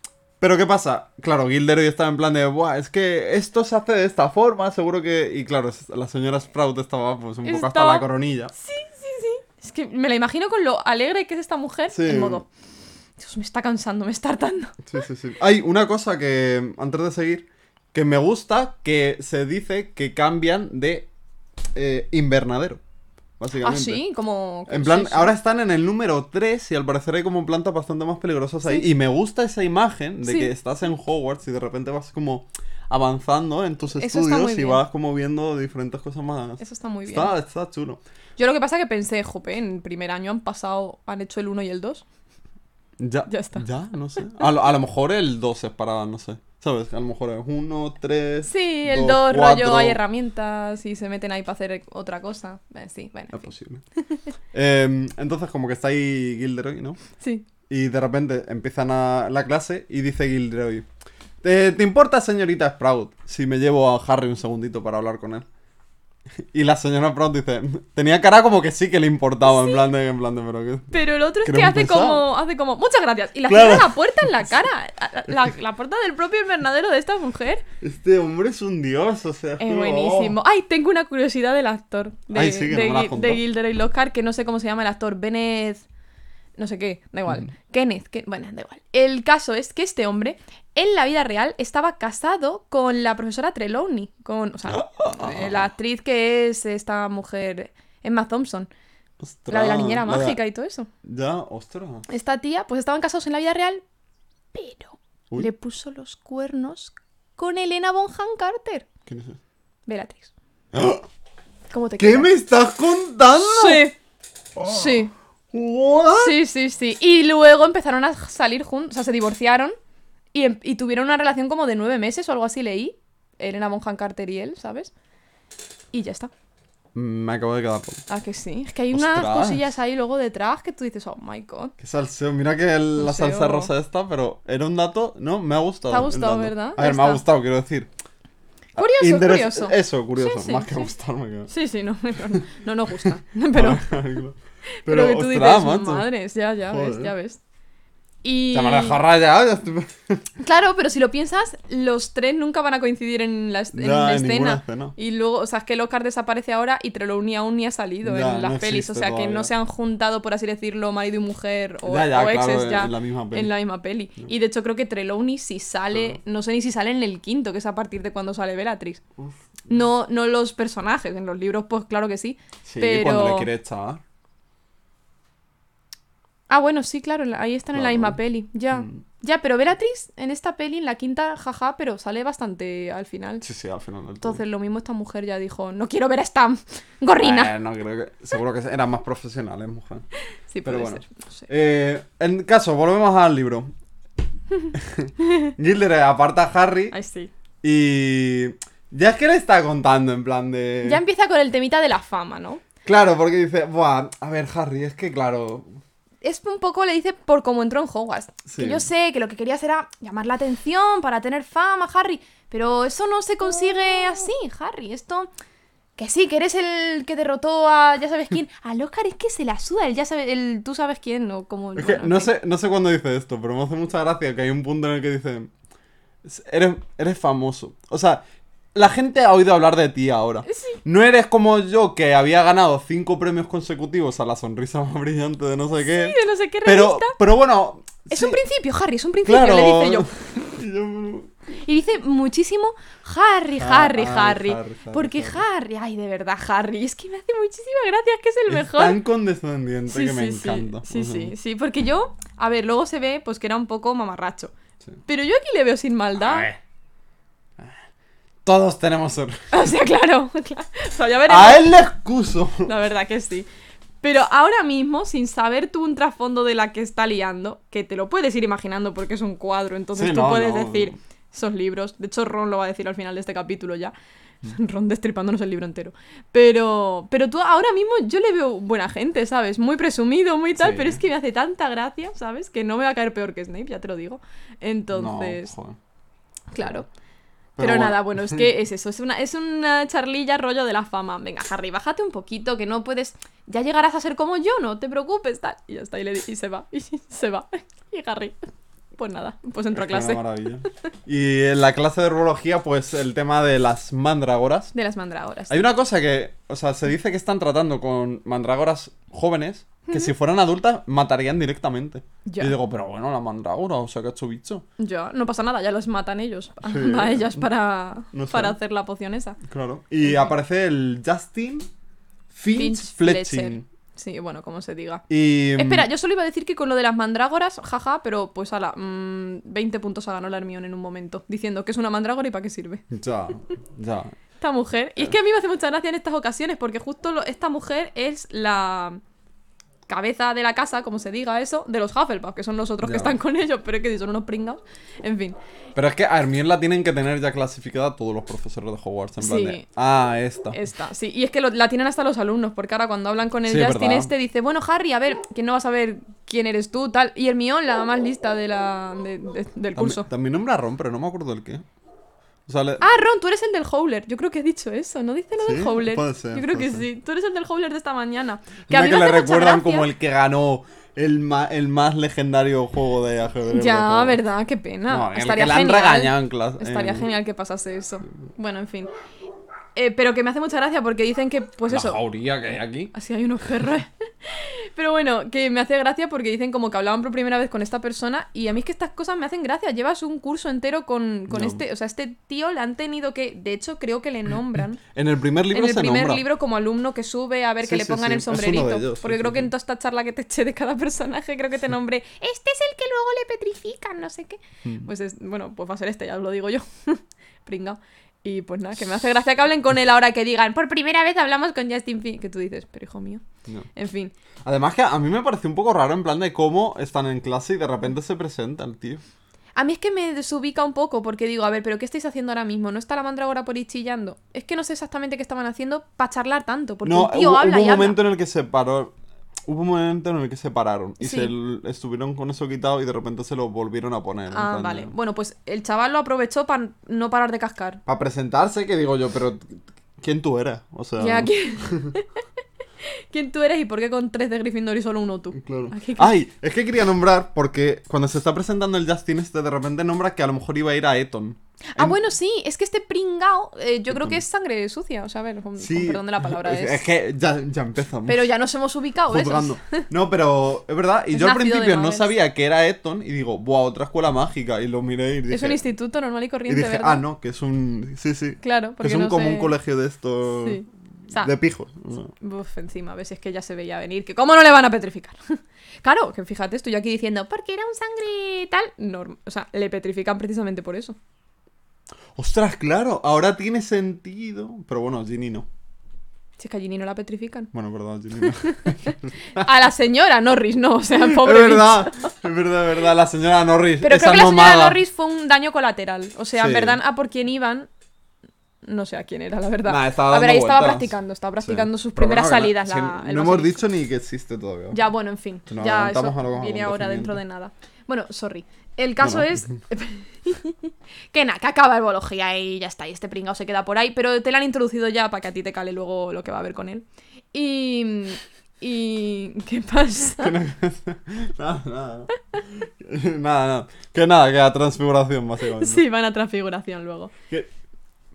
Pero ¿qué pasa? Claro, Gilderoy estaba en plan de, Buah, es que esto se hace de esta forma, seguro que... Y claro, la señora Sprout estaba pues un poco hasta la coronilla. Es que me la imagino con lo alegre que es esta mujer Sí. en modo... Dios, me está cansando, me está hartando. Sí, sí, sí. Hay una cosa que, antes de seguir, que me gusta, que se dice que cambian de eh, invernadero, Ah, básicamente. sí, como... En plan, ahora están en el número 3 y al parecer hay como plantas bastante más peligrosas ahí. Y me gusta esa imagen de Sí. que estás en Hogwarts y de repente vas como avanzando en tus Eso estudios y vas como viendo diferentes cosas más. Eso está muy bien. Está, está chulo. Yo lo que pasa es que pensé, jope, en primer año han pasado, han hecho el 1 y el 2. Ya, Ya está. Ya, no sé. A lo, a lo mejor el 2 es para, no sé. ¿Sabes? A lo mejor es 1, 3. Sí, el 2 dos, rollo, hay herramientas y se meten ahí para hacer otra cosa. Eh, sí, bueno. en Es fin. posible. Em, entonces, como que está ahí Gilderoy, ¿no? Sí. Y de repente empiezan a la clase y dice Gilderoy: ¿Te, ¿Te importa, señorita Sprout, si me llevo a Harry un segundito para hablar con él? Y la señora Sprout dice: Tenía cara como que sí que le importaba, en plan de, en plan de, pero que. Pero el otro es que hace como, hace como, muchas gracias. Y la Claro. cierra la puerta en la cara. La, la puerta del propio invernadero de esta mujer. Este hombre es un dios, o sea. Es como- buenísimo. Ay, tengo una curiosidad del actor. De, Ay, sí, no de Gilderoy Lockhart, que no sé cómo se llama el actor. Bennett. No sé qué, da igual. Mm. Kenneth, que, bueno, da igual. El caso es que este hombre, en la vida real, estaba casado con la profesora Trelawney. Con, o sea, eh, la actriz que es esta mujer, Emma Thompson. Ostras, La de la niñera la de- mágica y todo eso. Ya, ostras. Esta tía, pues estaban casados en la vida real, pero Uy. le puso los cuernos con Elena Bonham Carter. ¿Quién es ese? Bellatrix. ¡Ah! ¿Cómo te ¿Qué me estás contando? Sí. Sí. What? Sí, sí, sí. Y luego empezaron a salir juntos, o sea, se divorciaron y, em- y tuvieron una relación como de nueve meses o algo así, leí. Elena Bonham Carter y él, ¿sabes? Y ya está. Me acabo de quedar poco. Ah, que sí. Es que hay unas cosillas ahí luego detrás que tú dices, oh my god. Qué salseo. Mira que el- la salsa rosa está, pero era un dato, ¿no? Me ha gustado. Te ha gustado. ¿verdad? A ver, me ha gustado, quiero decir. Curioso, Interes- curioso. Eso, curioso. Sí, sí, más que sí. gustarme. Que... Sí, sí, no, no, no nos gusta. Pero, pero, pero, que tú ostras, dices, macho. madres, ya, ya ves, Joder. ya ves. Y... Estoy- Claro, pero si lo piensas, los tres nunca van a coincidir en la, en escena. escena. Y luego, o sea, es que Lockhart desaparece ahora y Trelawney aún ni ha salido en las no pelis. O sea, que no se han juntado, por así decirlo, marido y mujer o, Ya, ya, o exes claro, ya en la misma peli. en la misma peli. Y de hecho, creo que Trelawney si sale, no sé ni si sale en el quinto, que es a partir de cuando sale Bellatrix. Uf. No, no los personajes, en los libros, pues claro que sí. Sí, pero... cuando le quiere echar. Ah, bueno, sí, claro, ahí están en la misma peli. Ya. Mm. Ya, pero Bellatrix en esta peli, en la quinta, jaja, pero sale bastante al final. Sí, sí, al final del todo. Entonces, lo mismo esta mujer ya dijo, no quiero ver a esta gorrina. Eh, no, creo que. Seguro que eran más profesionales, mujer. sí, pero puede bueno. ser, no sé. Eh, en caso, volvemos al libro. Gilderoy aparta a Harry Ay, sí. y. Ya es que le está contando en plan de. Ya empieza con el temita de la fama, ¿no? Claro, porque dice, Buah, a ver, Harry, es que claro. Es un poco, le dice, por cómo entró en Hogwarts. Sí. Que yo sé que lo que querías era llamar la atención para tener fama, Harry. Pero eso no se consigue así, Harry. Esto... Que sí, que eres el que derrotó a ya sabes quién. A Lockhart es que se la suda el ya sabes, el tú sabes quién o como... Es bueno, no sé, no sé cuándo dice esto, pero me hace mucha gracia que hay un punto en el que dice. Eres, eres famoso. O sea, la gente ha oído hablar de ti ahora. No eres como yo que había ganado cinco premios consecutivos a la sonrisa más brillante de no sé qué. Sí, de no sé qué pero, revista. pero bueno. Es sí, un principio, Harry, es un principio, Claro. le dice yo. Y dice muchísimo Harry, Harry, ay, Harry. Harry, Harry, porque Harry. Harry. ay, de verdad, Harry. Es que me hace muchísima gracia, es que es el Es mejor. tan condescendiente Sí, que me sí, encanta. Sí, sí, sí. Porque yo, a ver, luego se ve pues que era un poco mamarracho. Sí. Pero yo aquí le veo sin maldad. Todos tenemos er- O sea, claro, claro. O sea, ya veremos. A él le excuso. La verdad que sí. Pero ahora mismo, sin saber tú un trasfondo de la que está liando, que te lo puedes ir imaginando porque es un cuadro, entonces Sí, tú no, puedes no. decir esos libros. De hecho, Ron lo va a decir al final de este capítulo ya. Ron destripándonos el libro entero. Pero, pero tú ahora mismo yo le veo buena gente, ¿sabes? Muy presumido, muy tal, Sí. pero es que me hace tanta gracia, ¿sabes? Que no me va a caer peor que Snape, ya te lo digo. Entonces, No, joder. claro. Pero nada, bueno, es que es eso, es una, es una charlilla rollo de la fama. Venga, Harry, bájate un poquito, que no puedes. Ya llegarás a ser como yo, no te preocupes, tal. Y ya está, y, le, y se va, y se va. Y Harry, pues nada, pues entró a Es que clase. una maravilla. Y en la clase de herbología, pues el tema de las mandrágoras. De las mandrágoras. Hay una cosa que, o sea, se dice que están tratando con mandrágoras jóvenes que si fueran adultas matarían directamente. Ya. Y digo, pero bueno, la mandrágora, o sea, que ha hecho bicho. Ya, no pasa nada, ya los matan ellos. Sí. A ellas para, No sé. para hacer la poción esa. Claro. Y aparece el Justin Finch, Finch Fletching. Fletcher. Sí, bueno, como se diga. Y. mm, Espera, yo solo iba a decir que con lo de las mandrágoras, jaja, pero pues ala, mm, 20 puntos ha ganado la Hermione en un momento, diciendo que es una mandrágora y para qué sirve. Ya, ya. Esta mujer. Y es que a mí me hace mucha gracia en estas ocasiones, porque justo lo- esta mujer es la cabeza de la casa, como se diga eso, de los Hufflepuff, que son los otros Ya. que están con ellos, pero es que son unos pringados. En fin. Pero es que a Hermione la tienen que tener ya clasificada todos los profesores de Hogwarts. En plan Sí. de, ah, esta. Esta, sí. Y es que lo- la tienen hasta los alumnos, porque ahora cuando hablan con el Sí, Justin verdad. este, dice, bueno, Harry, a ver, que no vas a ver quién eres tú, tal. Y Hermione, la más lista de la, de- de- del curso. También, también nombra a Ron, pero no me acuerdo del qué. Ah, Ron, tú eres el del Howler. Yo creo que he dicho eso, ¿no dice lo ¿Sí? del Howler? Puede ser, Yo creo que ser. sí. Tú eres el del Howler de esta mañana. Que Mira a mí que me le recuerdan como el que ganó el, ma- el más legendario juego de ajedrez. Ya, verdad, qué pena. No, el Estaría que la han genial. regañado en clase. Estaría en- genial que pasase eso. Bueno, en fin. Eh, pero que me hace mucha gracia porque dicen que, pues la eso. jauría que hay aquí. Así hay unos perros. Pero bueno, que me hace gracia porque dicen como que hablaban por primera vez con esta persona y a mí es que estas cosas me hacen gracia. Llevas un curso entero con, con No. este, o sea, este tío le han tenido que, de hecho creo que le nombran En el primer libro en el se primer nombra. libro como alumno que sube a ver Sí, que le sí, pongan sí, el sombrerito. ellos, porque sí, creo que sí. en toda esta charla que te eché de cada personaje creo que te nombré, este es el que luego le petrifican, no sé qué. Mm. Pues es, bueno, pues va a ser este, ya os lo digo yo. Pringa. Y pues nada, que me hace gracia que hablen con él ahora que digan, por primera vez hablamos con Justin Finn. Que tú dices, pero hijo mío. No. En fin. Además que a mí me pareció un poco raro en plan de cómo están en clase y de repente se presenta el tío. A mí es que me desubica un poco porque digo, a ver, pero ¿qué estáis haciendo ahora mismo? ¿No está la mandragora por ahí chillando? Es que no sé exactamente qué estaban haciendo para charlar tanto, porque no, el tío hubo, habla hubo y un habla. momento en el que se paró. Hubo un momento en el que se pararon y Sí. se estuvieron con eso quitado y de repente se lo volvieron a poner. Ah, vale. Bueno, pues el chaval lo aprovechó para no parar de cascar. Para presentarse, que digo yo, pero ¿quién tú eres? O sea, Ya, ¿quién... ¿Quién tú eres y por qué con tres de Gryffindor y solo uno tú? Claro. Aquí- Ay, es que quería nombrar porque cuando se está presentando el Justin este de repente nombra que a lo mejor iba a ir a Eton. Ah, En- bueno, sí, es que este pringao, eh, yo creo que es sangre sucia, o sea, a ver, con, Sí. con perdón de la palabra Es, es... que ya, ya empezamos. Pero ya nos hemos ubicado, juzgando. No, pero es verdad. Y Es yo al principio no sabía que era Eton y digo, buah, otra escuela mágica. Y lo miré y dije. Es un instituto normal y y corriente, dije, ¿verdad? ah, no, que es un. Sí, sí. Claro, Que porque es un, no como sé- un colegio de estos. Sí. O sea, de pijos. Uf, encima, ves, es que ya se veía venir. Que cómo no le van a petrificar. claro, que fíjate, estoy aquí diciendo, porque era un sangre tal. Norm o sea, le petrifican precisamente por eso. Ostras, claro, ahora tiene sentido. Pero bueno, Ginny no. Si es que a Ginny no la petrifican. Bueno, perdón, Ginny no. A la señora Norris, no, o sea, es pobre. verdad, es verdad, es verdad. La señora Norris. Pero esa creo que la no señora. Norris fue un daño colateral. O sea, en verdad, a por quién iban. No sé a quién era, la verdad. Nah, estaba a ver, ahí estaba practicando, estaba Sí. practicando sus Pero primeras bueno, salidas. no, la- si el no hemos dicho ni que existe todavía. Ya, bueno, en fin. Que nos ya eso a viene ahora dentro de nada. Bueno, sorry. El caso No, no. es. que nada, que acaba herbología y ya está. Y este pringao se queda por ahí. Pero te lo han introducido ya para que a ti te cale luego lo que va a haber con él. Y. Y. ¿Qué pasa? nada, nada. nada, nada. Que nada, que la transfiguración, básicamente. sí, van a transfiguración luego.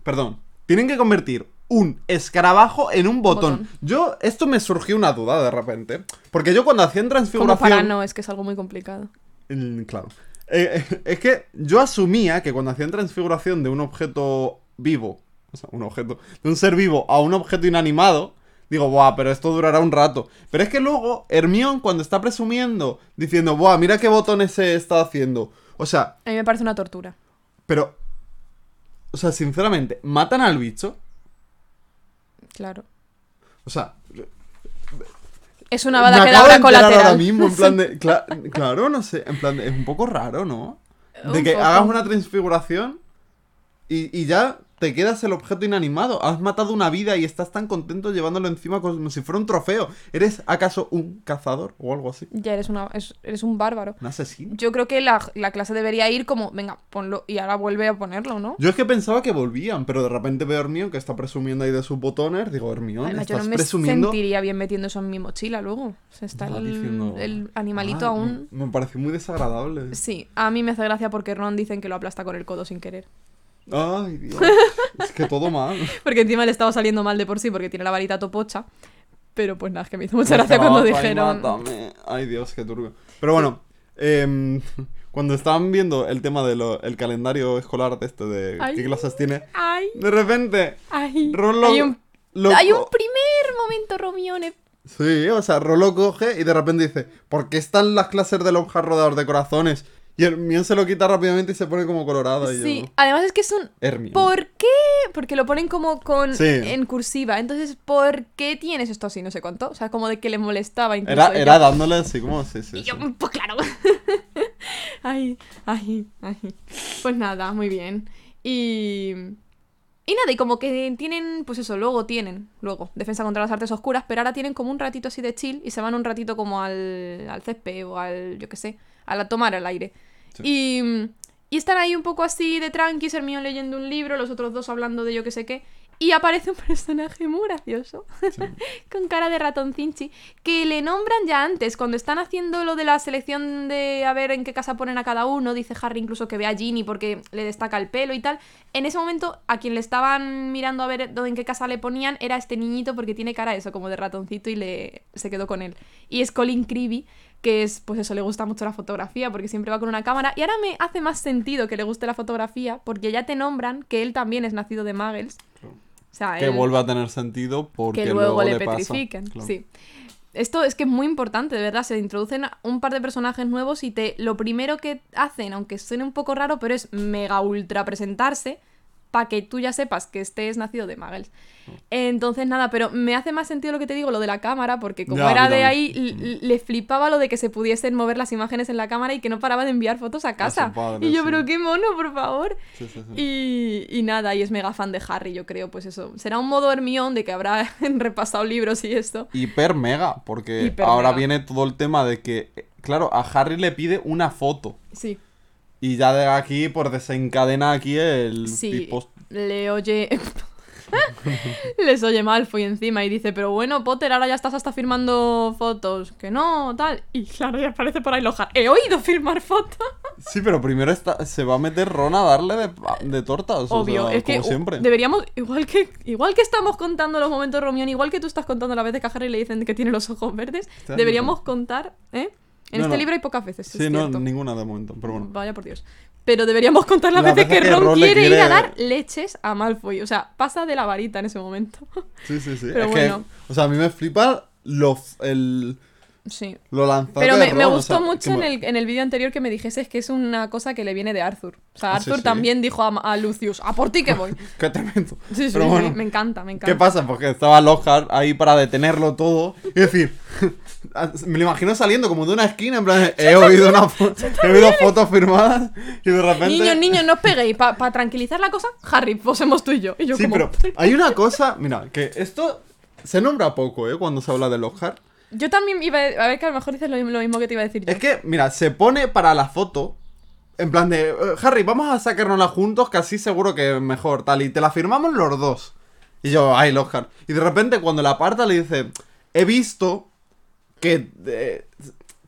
Perdón. Tienen que convertir un escarabajo en un botón. Botón. Yo, esto me surgió una duda de repente. Porque yo cuando hacían Como transfiguración. para no, es que es algo muy complicado. Mm, Claro. Eh, eh, es que yo asumía que cuando hacían transfiguración de un objeto vivo, o sea, un objeto, de un ser vivo a un objeto inanimado, digo, buah, pero esto durará un rato. Pero es que luego Hermión, cuando está presumiendo, diciendo, buah, mira qué botones se está haciendo. O sea, A mí me parece una tortura. pero. O sea, sinceramente, matan al bicho. Claro. O sea, Es una me bada que da colateral. ahora mismo, en plan de. cla- claro, no sé, en plan de. Es un poco raro, ¿no? De Un que poco. hagas una transfiguración y, y ya te quedas el objeto inanimado. Has matado una vida y estás tan contento llevándolo encima como si fuera un trofeo. ¿Eres acaso un cazador o algo así? Ya eres, una, es- eres un bárbaro. ¿Un asesino? Yo creo que la, la clase debería ir como, venga, ponlo y ahora vuelve a ponerlo, ¿no? Yo es que pensaba que volvían, pero de repente veo a Hermione que está presumiendo ahí de sus botones. Digo, Hermione, Además, yo estás no me presumiendo. sentiría bien metiendo eso en mi mochila luego. O sea, está el, diciendo, el animalito "Ah, aún. Me, me pareció muy desagradable. Sí, a mí me hace gracia porque Ron dicen que lo aplasta con el codo sin querer. Ay, Dios. es que todo mal. Porque encima le estaba saliendo mal de por sí porque tiene la varita topocha. Pero pues nada, es que me hizo mucha gracia cuando ay, dijeron. mátame. Ay, Dios, qué turbio. Pero bueno, em, cuando estaban viendo el tema del calendario escolar de este, de Ay. qué clases tiene, ¡Ay! de repente, ¡Ay! Ron lo- hay, un, lo hay co- un primer momento, Romione. Sí, o sea, Rolo coge y de repente dice, ¿por qué están las clases de lonjas rodeados de corazones? Y Hermione se lo quita rápidamente y se pone como colorada. Y Sí, yo, además es que es un. Hermione. ¿Por qué? Porque lo ponen como con Sí. en cursiva. Entonces, ¿por qué tienes esto así? No sé cuánto. O sea, como de que le molestaba incluso. Era, era dándole así como, sí, sí, y yo, pues claro. ay, ay, ay. Pues nada, muy bien. Y. Y nada, y como que tienen, pues eso, luego tienen, luego, defensa contra las artes oscuras, pero ahora tienen como un ratito así de chill y se van un ratito como al, al césped o al, yo qué sé, a la tomar el aire. Y, y están ahí un poco así de tranqui, Hermione leyendo un libro, los otros dos hablando de yo qué sé qué. Y aparece un personaje muy gracioso, con cara de ratonchinchi, que le nombran ya antes, cuando están haciendo lo de la selección de a ver en qué casa ponen a cada uno, dice Harry incluso que ve a Ginny porque le destaca el pelo y tal. En ese momento, a quien le estaban mirando a ver dónde, en qué casa le ponían era este niñito porque tiene cara eso, como de ratoncito y le se quedó con él. Y es Colin Creevy, que es, pues eso, le gusta mucho la fotografía porque siempre va con una cámara. Y ahora me hace más sentido que le guste la fotografía porque ya te nombran que él también es nacido de Muggles. O sea, Que él- vuelve a tener sentido porque que luego, le, pasa. petrifiquen. Claro. Sí. Esto es que es muy importante, de verdad. Se introducen un par de personajes nuevos y te lo primero que hacen, aunque suene un poco raro, pero es mega ultra presentarse para que tú ya sepas que este es nacido de Muggles. Entonces, nada, pero me hace más sentido lo que te digo, lo de la cámara, porque como Ya, era de ahí, l- le flipaba lo de que se pudiesen mover las imágenes en la cámara y que no paraba de enviar fotos a casa. padre, y yo, sí. pero qué mono, por favor. Sí, sí, sí. Y, y nada, y es mega fan de Harry, yo creo, pues eso. Será un modo Hermión de que habrá repasado libros y esto. Hiper mega, porque Hiper ahora mega. viene todo el tema de que, claro, a Harry le pide una foto. Sí, Y ya de aquí, pues desencadena aquí el sí. tipo- Le oye. Les oye Malfoy encima y dice, pero bueno, Potter, ahora ya estás hasta firmando fotos. Que no, tal. Y claro, ya aparece por ahí Lojar. He oído firmar fotos. Sí, pero primero está, se va a meter Ron a darle de, de tortas. o Obvio, sea, es que como uh, siempre. deberíamos, igual que, igual que estamos contando los momentos Romión, igual que tú estás contando la vez de que a Harry le dicen que tiene los ojos verdes, deberíamos contar, ¿eh? En No, este no. libro hay pocas veces. Sí, es no, cierto. ninguna de momento, pero bueno. Vaya por Dios. Pero deberíamos contar las Las veces que veces que Ron, quiere, ir a dar leches a Malfoy. O sea, pasa de la varita en ese momento. Sí, sí, sí. Pero es bueno. que, o sea, a mí me flipa lo, el, Sí. lo lanzado Pero me, me o gustó sea, mucho en el, en el vídeo anterior que me dijese que es una cosa que le viene de Arthur. O sea, Ah, sí, Arthur sí. también dijo a, a Lucius, a por ti que voy. Qué tremendo. Sí, sí, Pero sí, bueno, me encanta, me encanta. ¿Qué pasa? Porque estaba Lockhart ahí para detenerlo todo. Y decir, me lo imagino saliendo como de una esquina, en plan, he oído, una he oído fotos firmadas y de repente... Niños, niños, no os peguéis. Para tranquilizar la cosa, Harry, posemos tú y yo. Y yo Sí, como... pero hay una cosa, mira, que esto se nombra poco, ¿eh? Cuando se habla de Lockhart. Yo también iba a... a ver que a lo mejor dices lo, lo mismo que te iba a decir yo. Es que, mira, se pone para la foto, en plan de, "Eh, Harry, vamos a sacárnosla juntos, que así seguro que es mejor, tal, y te la firmamos los dos. Y yo, ay, Lockhart. Y de repente cuando la aparta le dice, he visto que eh,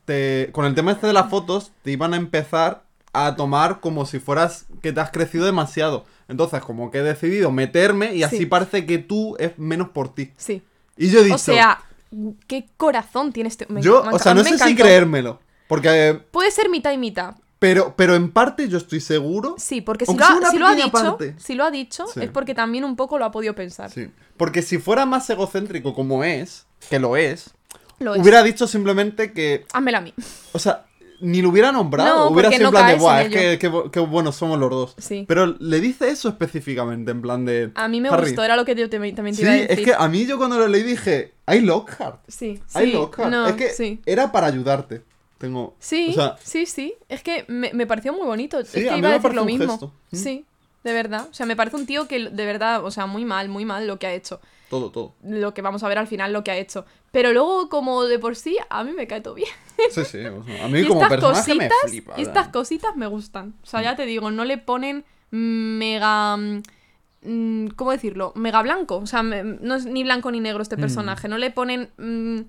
te- con el tema este de las fotos te iban a empezar a tomar como si fueras que te has crecido demasiado. Entonces, como que he decidido meterme y así Sí. parece que tú es menos por ti. Sí. Y yo he dicho, O sea, qué corazón tiene este. me- yo, me o sea, no sé si creérmelo. Porque, eh, Puede ser mitad y mitad. pero, pero en parte yo estoy seguro. Sí, porque si lo, ha, si lo ha pequeña dicho, parte. si lo ha dicho, Sí. es porque también un poco lo ha podido pensar. Sí. Porque si fuera más egocéntrico como es, que lo es, Lo es. hubiera dicho simplemente que. Házmela a mí. O sea, ni lo hubiera nombrado. No, hubiera sido no en plan de, en es que, que bu- que buenos somos los dos. Sí. Pero le dice eso específicamente, en plan de. A mí me Harry, gustó, era lo que yo te- también te Sí, iba a decir. es que a mí yo cuando lo leí dije, hay Lockhart. Sí, Hay sí. Lockhart. no, es que era para ayudarte. Tengo. Sí, O sea, sí, sí. Es que me, me pareció muy bonito. Sí, es que a mí iba a me decir lo mismo. Mm. Sí, de verdad. O sea, me parece un tío que de verdad, o sea, muy mal, muy mal lo que ha hecho. Todo, todo. Lo que vamos a ver al final, lo que ha hecho. Pero luego, como de por sí, a mí me cae todo bien. Sí, sí. o sea, a mí Y como estas personaje me cositas, flipa. y o sea. estas cositas me gustan. O sea, ya te digo, no le ponen mega. mm, ¿Cómo decirlo? Mega blanco. O sea, me- no es ni blanco ni negro este personaje. No le ponen. mm,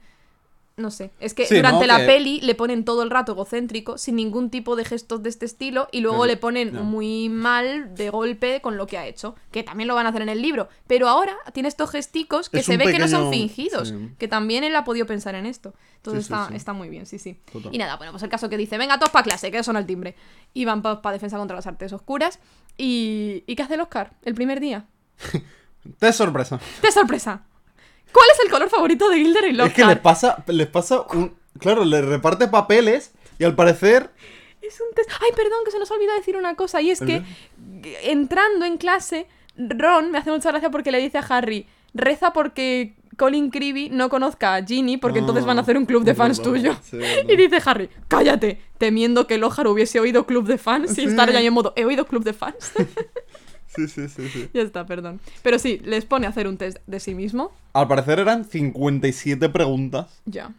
no sé. Es que Sí, durante ¿no? la Que- peli le ponen todo el rato egocéntrico, sin ningún tipo de gestos de este estilo, y luego le ponen no. muy mal de golpe con lo que ha hecho. Que también lo van a hacer en el libro. Pero ahora tiene estos gesticos que Es se ve que no son fingidos. sí. Que también él ha podido pensar en esto. Entonces está, está muy bien, sí, sí. Total. Y nada, bueno, pues el caso que dice, venga todos para clase, que son al timbre. Y van para defensa contra las artes oscuras. Y, ¿Y qué hace el Oscar el primer día? De sorpresa. ¡Qué sorpresa! ¿Cuál es el color favorito de Gilder y Lockhart? Es que les pasa, les pasa un. Claro, le reparte papeles y al parecer. Es un test. Ay, perdón, que se nos ha olvidado decir una cosa. Y es que entrando en clase, Ron me hace mucha gracia porque le dice a Harry, reza porque Colin Creevy no conozca a Ginny porque entonces van a hacer un club de fans tuyo. sí, y dice Harry, cállate, temiendo que Lockhart hubiese oído club de fans y Sí. estar ya en modo, he oído club de fans. Sí, sí, sí, sí. ya está, perdón. Pero sí, les pone a hacer un test de sí mismo. Al parecer eran 57 preguntas. Ya.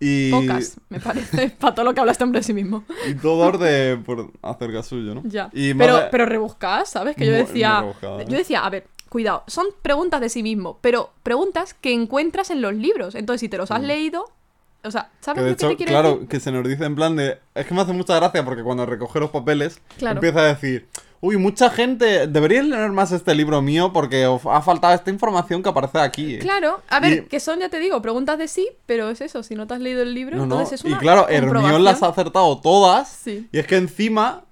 Y. Pocas, me parece, para todo lo que habla este hombre de sí mismo. Y todos de. por acerca suyo, ¿no? Ya. Y pero, de- pero rebuscadas, ¿sabes? Que yo decía. Yo decía, a ver, cuidado, son preguntas de sí mismo, pero preguntas que encuentras en los libros. Entonces, si te los has leído. O sea, ¿sabes Que de lo que hecho, te quiero claro, decir? que se nos dice en plan de. Es que me hace mucha gracia porque cuando recoge los papeles Claro. empieza a decir. Uy, mucha gente. Deberíais leer más este libro mío porque os ha faltado esta información que aparece aquí. ¿eh". Claro, a ver, Y- que son, ya te digo, preguntas de sí, pero es eso, si no te has leído el libro, No, no. entonces es Y una claro, Hermione comprobación. las ha acertado todas. Sí. Y es que encima.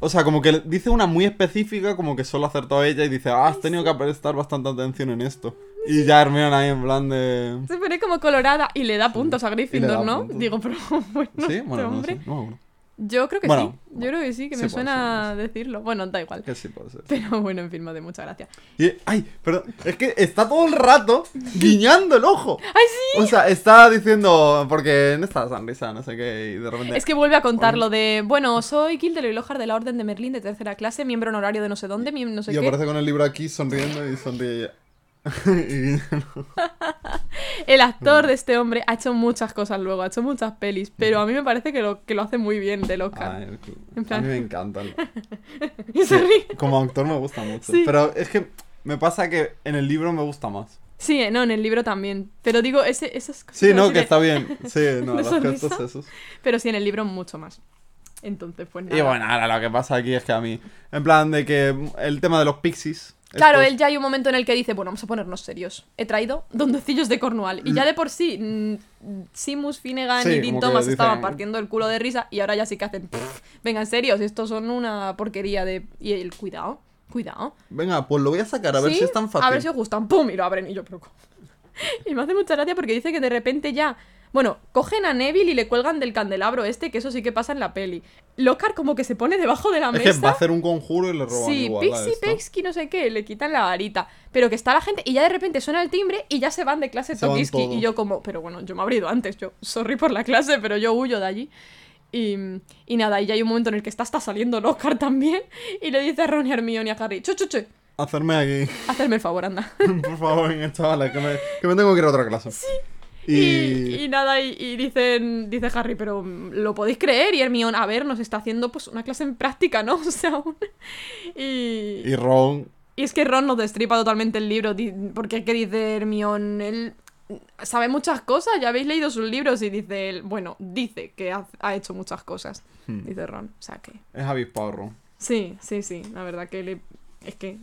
O sea, como que dice una muy específica, como que solo ha acertado ella y dice, ah, has tenido que prestar bastante atención en esto. Y ya Hermione ahí en plan de. Se pone como colorada y le da puntos a Gryffindor, ¿no? puntos. Digo, pero bueno, sí, este bueno, no hombre. sé. No, bueno, Yo creo que Bueno, sí. Yo creo que sí, que me suena ser, decirlo. Bueno, da igual. que sí puede ser. Pero bueno, en fin, hace mucha gracia. Y, ay, pero es que está todo el rato guiñando el ojo. ¡Ay, sí! O sea, está diciendo, porque en esta sonrisa, no sé qué, y de repente... Es que vuelve a contar lo de, bueno, soy Gilderoy Lockhart de la Orden de Merlín de tercera clase, miembro honorario de no sé dónde, no sé y qué. aparece con el libro aquí sonriendo y sonríe ella. El actor de este hombre ha hecho muchas cosas luego, ha hecho muchas pelis, pero a mí me parece que lo, que lo hace muy bien de Lockhart. Ay, En a plan- mí me encanta. Como actor me gusta mucho. Sí. Pero es que me pasa que en el libro me gusta más. Sí, no, en el libro también. Pero digo, ese, esas cosas Sí, no, que de- está bien. Sí, no, los gestos esos. Pero sí, en el libro mucho más. Entonces, pues nada. Y bueno, ahora lo que pasa aquí es que a mí, en plan de que el tema de los pixies. Claro, estos- él ya hay un momento en el que dice, bueno, vamos a ponernos serios. He traído dondecillos de Cornwall. Y ya de por sí, mm, Simus, Finnegan Sí, y Dean Thomas dicen- estaban partiendo el culo de risa y ahora ya sí que hacen, "Pff, venga, en serio, si estos son una porquería de... Y el, cuidado, cuidado. Venga, pues lo voy a sacar a ver si es tan fácil. A ver si os gustan. ¡Pum! Y lo abren y yo, pero... Y me hace mucha gracia porque dice que de repente ya... Bueno, cogen a Neville y le cuelgan del candelabro este, que eso sí que pasa en la peli. Lockhart como que se pone debajo de la Es mesa. que va a hacer un conjuro y le roban Sí, igual Pixie. Pexky, no sé qué, le quitan la varita. Pero que está la gente y ya de repente suena el timbre y ya se van de clase Tokiski. Y yo como, pero bueno, yo me habría ido antes, yo, sorry por la clase, pero yo huyo de allí. Y, y nada, y ya hay un momento en el que está, está saliendo Lockhart también y le dice a Ron y Hermione y a Harry, chu, chu, chu, Hacerme aquí. hacerme el favor, anda. Por favor, chavales, que me, que me tengo que ir a otra clase. Sí. Y, Y... y nada, y, y dicen, dice Harry, pero mm, ¿lo podéis creer? Y Hermione, a ver, nos está haciendo pues una clase en práctica, ¿no? O sea, un- y, y Ron... Y es que Ron nos destripa totalmente el libro, porque es que dice Hermione, el, sabe muchas cosas, ya habéis leído sus libros y dice él, bueno, dice que ha, ha hecho muchas cosas, Hmm. dice Ron. O sea que... Es avispado, Ron. Sí, sí, sí, la verdad que le... Es que...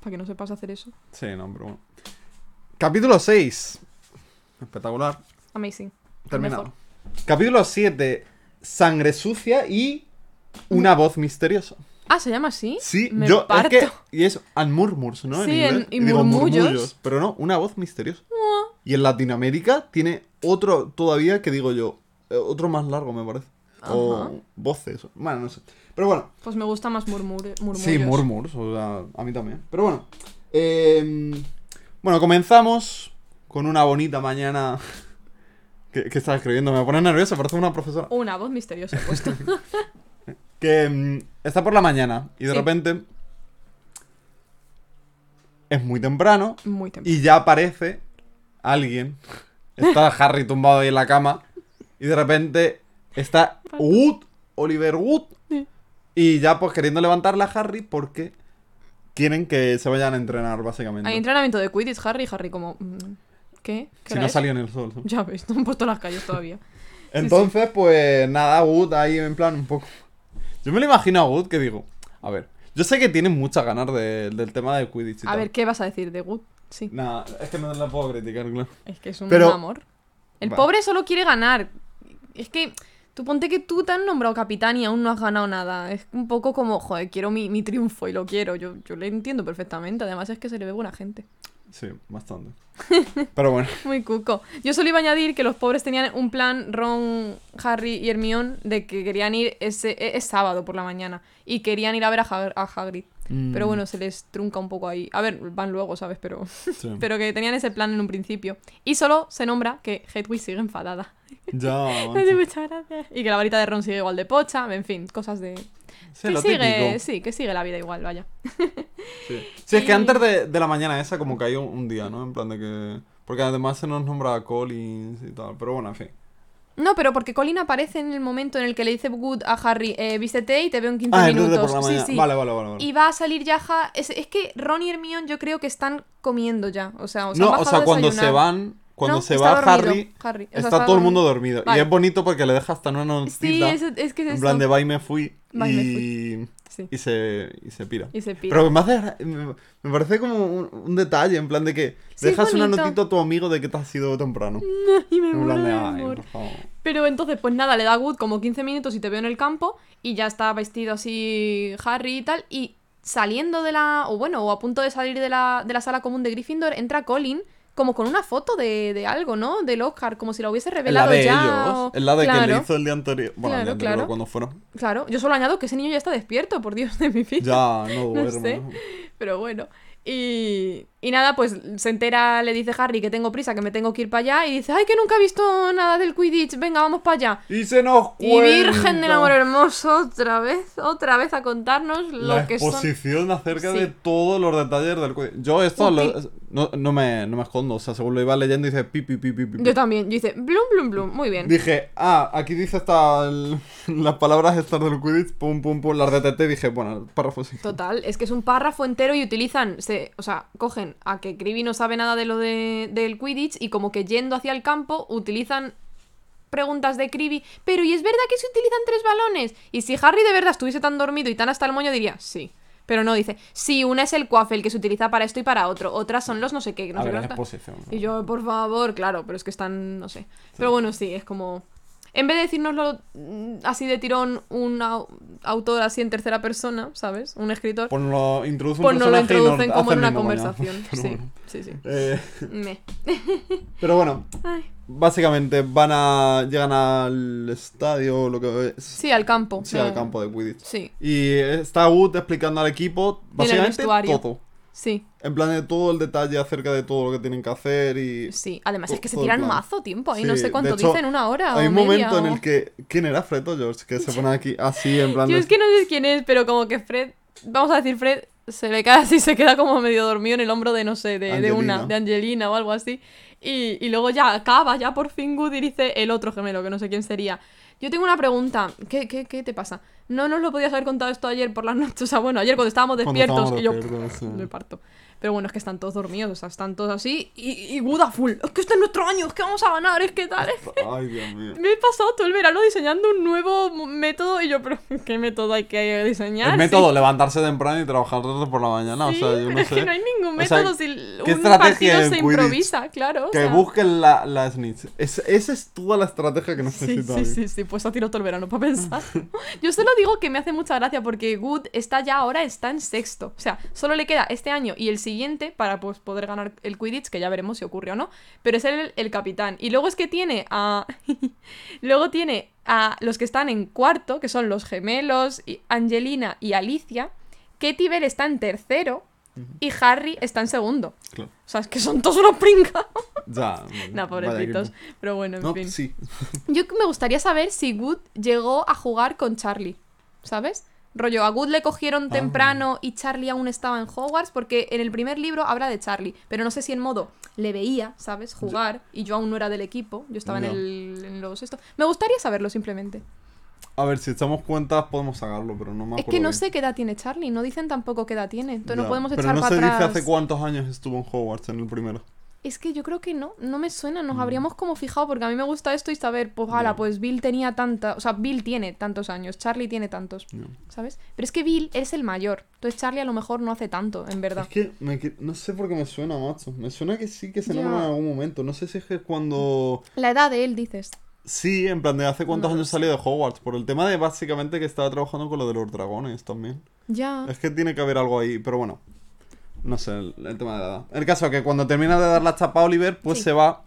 Para que no sepas hacer eso. Sí, no, pero bueno. Capítulo 6. Espectacular. Amazing. Terminado. Mejor. Capítulo 7. Sangre sucia y una voz misteriosa. Ah, ¿se llama así? Sí, Me yo parto. es que y es and murmurs, ¿no? Sí, en en- inglés. y digo murmullos. pero no, una voz misteriosa. Y en Latinoamérica tiene otro todavía que digo yo, eh, otro más largo me parece. Ajá. O voces, bueno, no sé. Pero bueno, Pues me gusta más murmure, murmullos. sí, murmurs, o sea, a mí también. Pero bueno, eh, bueno, comenzamos con una bonita mañana que, que estaba escribiendo, me pone nervioso, parece una profesora. Una voz misteriosa he puesto. Que mm, está por la mañana y de Sí. repente es muy temprano Muy temprano. y ya aparece alguien. Está Harry tumbado ahí en la cama y de repente está Wood, Oliver Wood, Sí. y ya pues queriendo levantarle a Harry porque quieren que se vayan a entrenar básicamente. Hay entrenamiento de Quidditch, Harry, Harry como... mm, ¿Qué? ¿Qué si no salió en el sol. ¿no? Ya ves, no han puesto las calles todavía. Entonces, pues nada, Wood ahí en plan un poco. Yo me lo imagino a Wood que digo, a ver, yo sé que tiene muchas ganas de- del tema de Quidditch y A tal. ver, ¿qué vas a decir de Good? Sí, Nada, es que no la puedo criticar, claro. es que es un Pero- amor. El Vale. pobre solo quiere ganar. Es que tú ponte que tú te has nombrado capitán y aún no has ganado nada. Es un poco como, joder, quiero mi, mi triunfo y lo quiero. Yo, yo le entiendo perfectamente. Además es que se le ve buena gente. Sí, bastante. Pero bueno, Muy cuco. Yo solo iba a añadir que los pobres tenían un plan, Ron, Harry y Hermione, de que querían ir ese e- es sábado por la mañana y querían ir a ver a, Hag- a Hagrid. Pero Mm, bueno, se les trunca un poco ahí. A ver, van luego, ¿sabes? Pero, sí. pero que tenían ese plan en un principio. Y solo se nombra que Hedwig sigue enfadada. ya. Me hace mucha gracia. Y que la varita de Ron sigue igual de pocha. En fin, cosas de... Sí, que lo sigue, típico. sí, que sigue la vida igual, vaya. Sí. Sí, es que Y- antes de, de la mañana esa como que hay un, un día, ¿no? En plan de que... Porque además se nos nombra a Collins y tal. Pero bueno, en fin. No, pero porque Colin aparece en el momento en el que le dice Good a Harry, eh, vístete y te veo en 15 Ah, minutos. por la Sí, sí. Vale, vale, vale. vale. Y va a salir ya... Ja- Es, es que Ron y Hermione yo creo que están comiendo ya. O sea, o sea no, o sea, cuando se van... Cuando No, se va dormido, Harry, Harry. O sea, está, está todo el mundo dormido. Vale. Y es bonito porque le deja hasta una Sí, notita. es, es que es en plan de bye me fui. Bye, y... Sí. Y se, y se pira. Y se pira. Pero me, hace me, parece como un, un detalle, en plan de que Sí, dejas una notita a tu amigo de que te has ido temprano. Y me En muero plan de, de ay, amor. por favor. Pero entonces, pues nada, le da Good como 15 minutos y te veo en el campo y ya está vestido así Harry y tal. Y saliendo de la, o bueno, o a punto de salir de la, de la sala común de Gryffindor, entra Colin como con una foto de, de algo, ¿no? Del Oscar, como si la hubiese Es la revelado de ya. ellos, o- es la de que le hizo el día anterior. Bueno, el Claro, día anterior, claro. cuando fueron. Claro, yo solo añado que ese niño ya está despierto, por Dios de mi vida. Ya no No sé. Pero bueno. Y, y nada, pues se entera, le dice Harry que tengo prisa, que me tengo que ir para allá. Y dice, ay, que nunca he visto nada del Quidditch, venga, vamos para allá. Y se nos Y Virgen del cuenta Amor Hermoso, otra vez, otra vez a contarnos lo La que son. exposición acerca Sí. de todos los detalles del Quidditch. Yo esto lo- no, no, me, no me escondo. O sea, según lo iba leyendo, dice pi, pi, pi, pi, pi. Yo también, yo dice, blum, blum, blum, muy bien. Dije, ah, aquí dice el- las palabras estas del Quidditch, pum, pum, pum, las detecté. Dije, bueno, el párrafo sí. Total, es que es un párrafo entero y utilizan, se, o sea, cogen a que Creevy no sabe nada de lo de, del Quidditch y como que yendo hacia el campo utilizan preguntas de Creevy, pero ¿y es verdad que se utilizan tres balones? Y si Harry de verdad estuviese tan dormido y tan hasta el moño diría, sí. Pero no, dice, sí, una es el Quaffle que se utiliza para esto y para otro, otras son los no sé qué, no a sé ver, qué. es no sé qué". exposición. ¿no? Y yo, por favor, claro, pero es que están, no sé. Pero bueno, sí, es como... En vez de decírnoslo mm, así de tirón un au- autor así en tercera persona, ¿sabes? Un escritor, Pues lo pues nos lo nos introducen como en una conversación. Pero Sí, bueno. sí, sí. Eh, Me. pero bueno, Ay. básicamente van a. llegan al estadio, lo que es. Sí, al campo. Sí, Eh, al campo de Quidditch. Sí, Y está Wood explicando al equipo básicamente todo. Sí, En plan de todo el detalle acerca de todo lo que tienen que hacer y... sí. Además es que se tiran mazo tiempo ahí, Sí, no sé cuánto hecho, dicen, una hora Hay o un media momento en o- el que... ¿Quién era Fred o George? Que se pone aquí así en plan Yo de... es que no sé quién es, pero como que Fred... Vamos a decir Fred se le cae así, se queda como medio dormido en el hombro de, no sé, de, de una, de Angelina o algo así. Y, y luego ya acaba, ya por fin Good y dice el otro gemelo, que no sé quién sería. Yo tengo una pregunta. ¿Qué, qué, qué te pasa? No nos lo podías haber contado esto ayer por la noche. O sea, bueno, ayer cuando estábamos Cuando despiertos estábamos y yo despiertos, sí. me parto. Pero bueno, es que están todos dormidos, o sea, están todos así. Y, y Good a full. Es que este es nuestro año, es que vamos a ganar, es que tal. es que- Ay, Dios mío. Me he pasado todo el verano diseñando un nuevo método y yo, pero ¿qué método hay que diseñar? El Sí. método, levantarse temprano y trabajar por la mañana. Sí, o sea, yo pero no es sé. que no hay ningún O sea, método si ¿qué un partido se Quidditch? improvisa, claro. o Que sea. busquen la, la snitch. Es- esa es toda la estrategia que Sí, necesito. sí, alguien. sí, sí, pues ha tirado todo el verano para pensar. Yo solo digo que me hace mucha gracia porque Good está ya ahora, está en sexto. O sea, solo le queda este año y el siguiente para pues, poder ganar el Quidditch, que ya veremos si ocurre o no. Pero es el, el capitán. Y luego es que tiene a. luego tiene a los que están en cuarto, que son los gemelos, Angelina y Alicia. Katie Bell está en tercero y Harry está en segundo. Claro. O sea, es que son todos unos pringados. Ya. Nah, vaya pobrecitos. Pero bueno, en No, fin. sí. Yo me gustaría saber si Good llegó a jugar con Charlie, ¿sabes? Rollo, a Good le cogieron temprano y Charlie aún estaba en Hogwarts, porque en el primer libro habla de Charlie, pero no sé si en modo le veía, ¿sabes? Jugar, y yo aún no era del equipo, yo estaba en, el, en los esto. Me gustaría saberlo simplemente. A ver, si echamos cuentas podemos sacarlo, pero no me Es acuerdo. que no bien. sé qué edad tiene Charlie, no dicen tampoco qué edad tiene, entonces no podemos Pero echar no para se atrás. dice hace cuántos años estuvo en Hogwarts en el primero. Es que yo creo que no, no me suena, Mm. nos habríamos como fijado, porque a mí me gusta esto y saber, pues, ala, Ya. pues Bill tenía tanta, o sea, Bill tiene tantos años, Charlie tiene tantos. ¿Sabes? Pero es que Bill es el mayor. Entonces Charlie a lo mejor no hace tanto, en verdad. Es que me no sé por qué me suena, macho. Me suena que sí que se nombra en algún momento. No sé si es que cuando... La edad de él, dices. Sí, en plan de hace cuántos No años salió de Hogwarts. Por el tema de básicamente que estaba trabajando con lo de los dragones también. Ya. Es que tiene que haber algo ahí, pero bueno. No sé, el, el tema de la edad. El caso es que cuando termina de dar la chapa a Oliver, pues Sí. se va.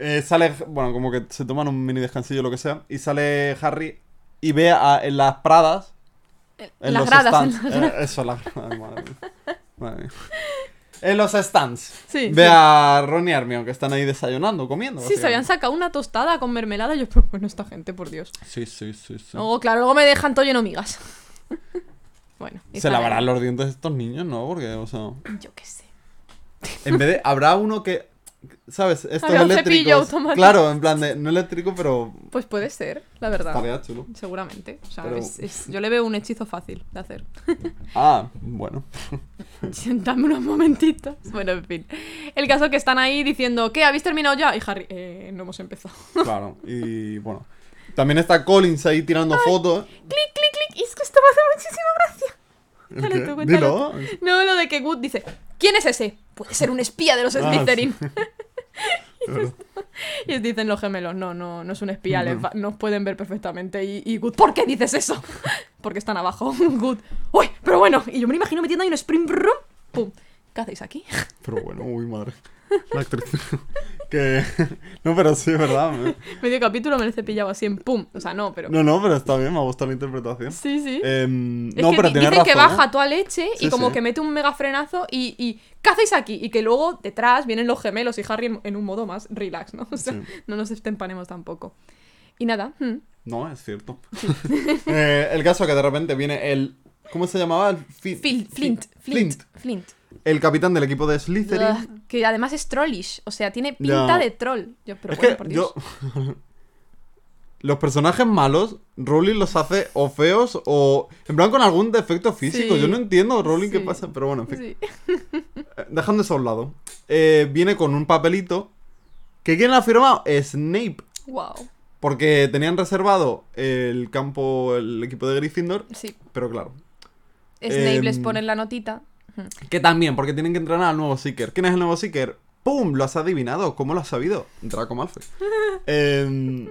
eh, sale, bueno, como que se toman un mini descansillo o lo que sea. Y sale Harry y ve a- en las pradas. En las los gradas. en stands. las eh, eso, las gradas, madre mía. Madre mía. En los stands. Sí, Ve sí. a Ron y Hermione que están ahí desayunando, comiendo. Sí, se habían sacado una tostada con mermelada. Yo, pero bueno, esta gente, por Dios. Sí, sí, sí. sí. Luego, claro, luego me dejan todo lleno migas. bueno. Se lavarán los dientes estos niños, ¿no? Porque, o sea. Yo qué sé. En vez de. Habrá uno que. ¿Sabes? Estos Habrá eléctricos. Claro, en plan de. No eléctrico, pero. Pues puede ser, la verdad. Estaría chulo. Seguramente. O sea, Pero- es- es- yo le veo un hechizo fácil de hacer. Ah, bueno. Dame unos momentitos. Bueno, en fin. El caso que están ahí diciendo, ¿qué? ¿Habéis terminado ya? Y Harry, eh, no hemos empezado. Claro. Y bueno. También está Collins ahí tirando fotos. clic, clic, clic. Y es que esto me hace muchísima gracia. ¿El Dale tú. Dilo. No, lo de que Good dice, ¿quién es ese? Puede ser un espía de los Ah, Slytherin. Y dicen los gemelos, no, no, no es un espía, No. va- nos pueden ver perfectamente. Y, y Good, ¿por qué dices eso? Porque están abajo. Good, uy, pero bueno. Y yo me lo imagino metiendo ahí un sprint room. Pum. ¿Qué hacéis aquí? Pero bueno, uy, madre. La actriz. Que. No, pero sí, verdad. me- Medio capítulo me lo he cepillado así en pum. O sea, no, pero. No, no, pero está bien, me ha gustado la interpretación. Sí, sí. Em, Es no, que pero dicen que razón, baja ¿eh? toda leche y Sí, como sí. que mete un mega frenazo y, y ¿qué hacéis aquí? Y que luego detrás vienen los gemelos y Harry en, un modo más relax, ¿no? O sea, Sí. no nos estempanemos tampoco. Y nada, hmm, No, es cierto. Eh, el caso es que de repente viene el. ¿Cómo se llamaba? El Fi- Phil- Fi- Flint, Flint, Flint. El capitán del equipo de Slytherin. Que además es trollish, o sea, tiene pinta Ya. de troll. Yo, pero es bueno, que por Dios. yo. Los personajes malos, Rowling los hace o feos o. En plan con algún defecto físico. Sí. Yo no entiendo, Rowling, qué Sí. pasa. Pero bueno, en fin. Sí. Eh, Dejando eso a un lado. Eh, viene con un papelito. ¿Que quién lo ha firmado? Snape. Wow. Porque tenían reservado el campo, el equipo de Gryffindor. Sí. Pero claro. Snape les Em, pone la notita. Que también, porque tienen que entrenar al nuevo Seeker. ¿Quién es el nuevo Seeker? ¡Pum! Lo has adivinado. ¿Cómo lo has sabido? Draco Malfoy. Em,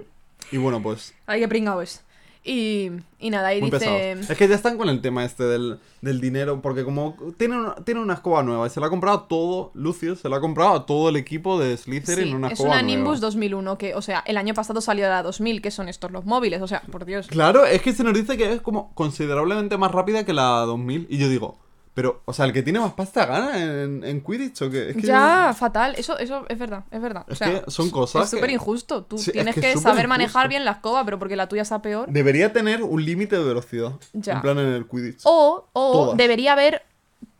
y bueno, pues. Ay, qué pringao es. Y, y nada, Muy dice. pesados. Es que ya están con el tema este del, del dinero. Porque como tiene una, tiene una escoba nueva y se la ha comprado todo, Lucius, se la ha comprado a todo el equipo de Slytherin Sí, una es escoba una nueva. Nimbus 2001 que, o sea, el año pasado salió la 2000, que son estos los móviles, o sea, por Dios. Claro, es que se nos dice que es como considerablemente más rápida que la 2000. Y yo digo, pero, o sea, el que tiene más pasta gana en, en Quidditch o qué? Es que ya, fatal, eso, eso es verdad, es verdad. o Es sea, que son cosas Es súper injusto. Tú Sí, es tienes que saber manejar bien la escoba, pero porque la tuya sea peor. Debería tener un límite de velocidad. Ya. En plan en el Quidditch. O, o Todas. debería haber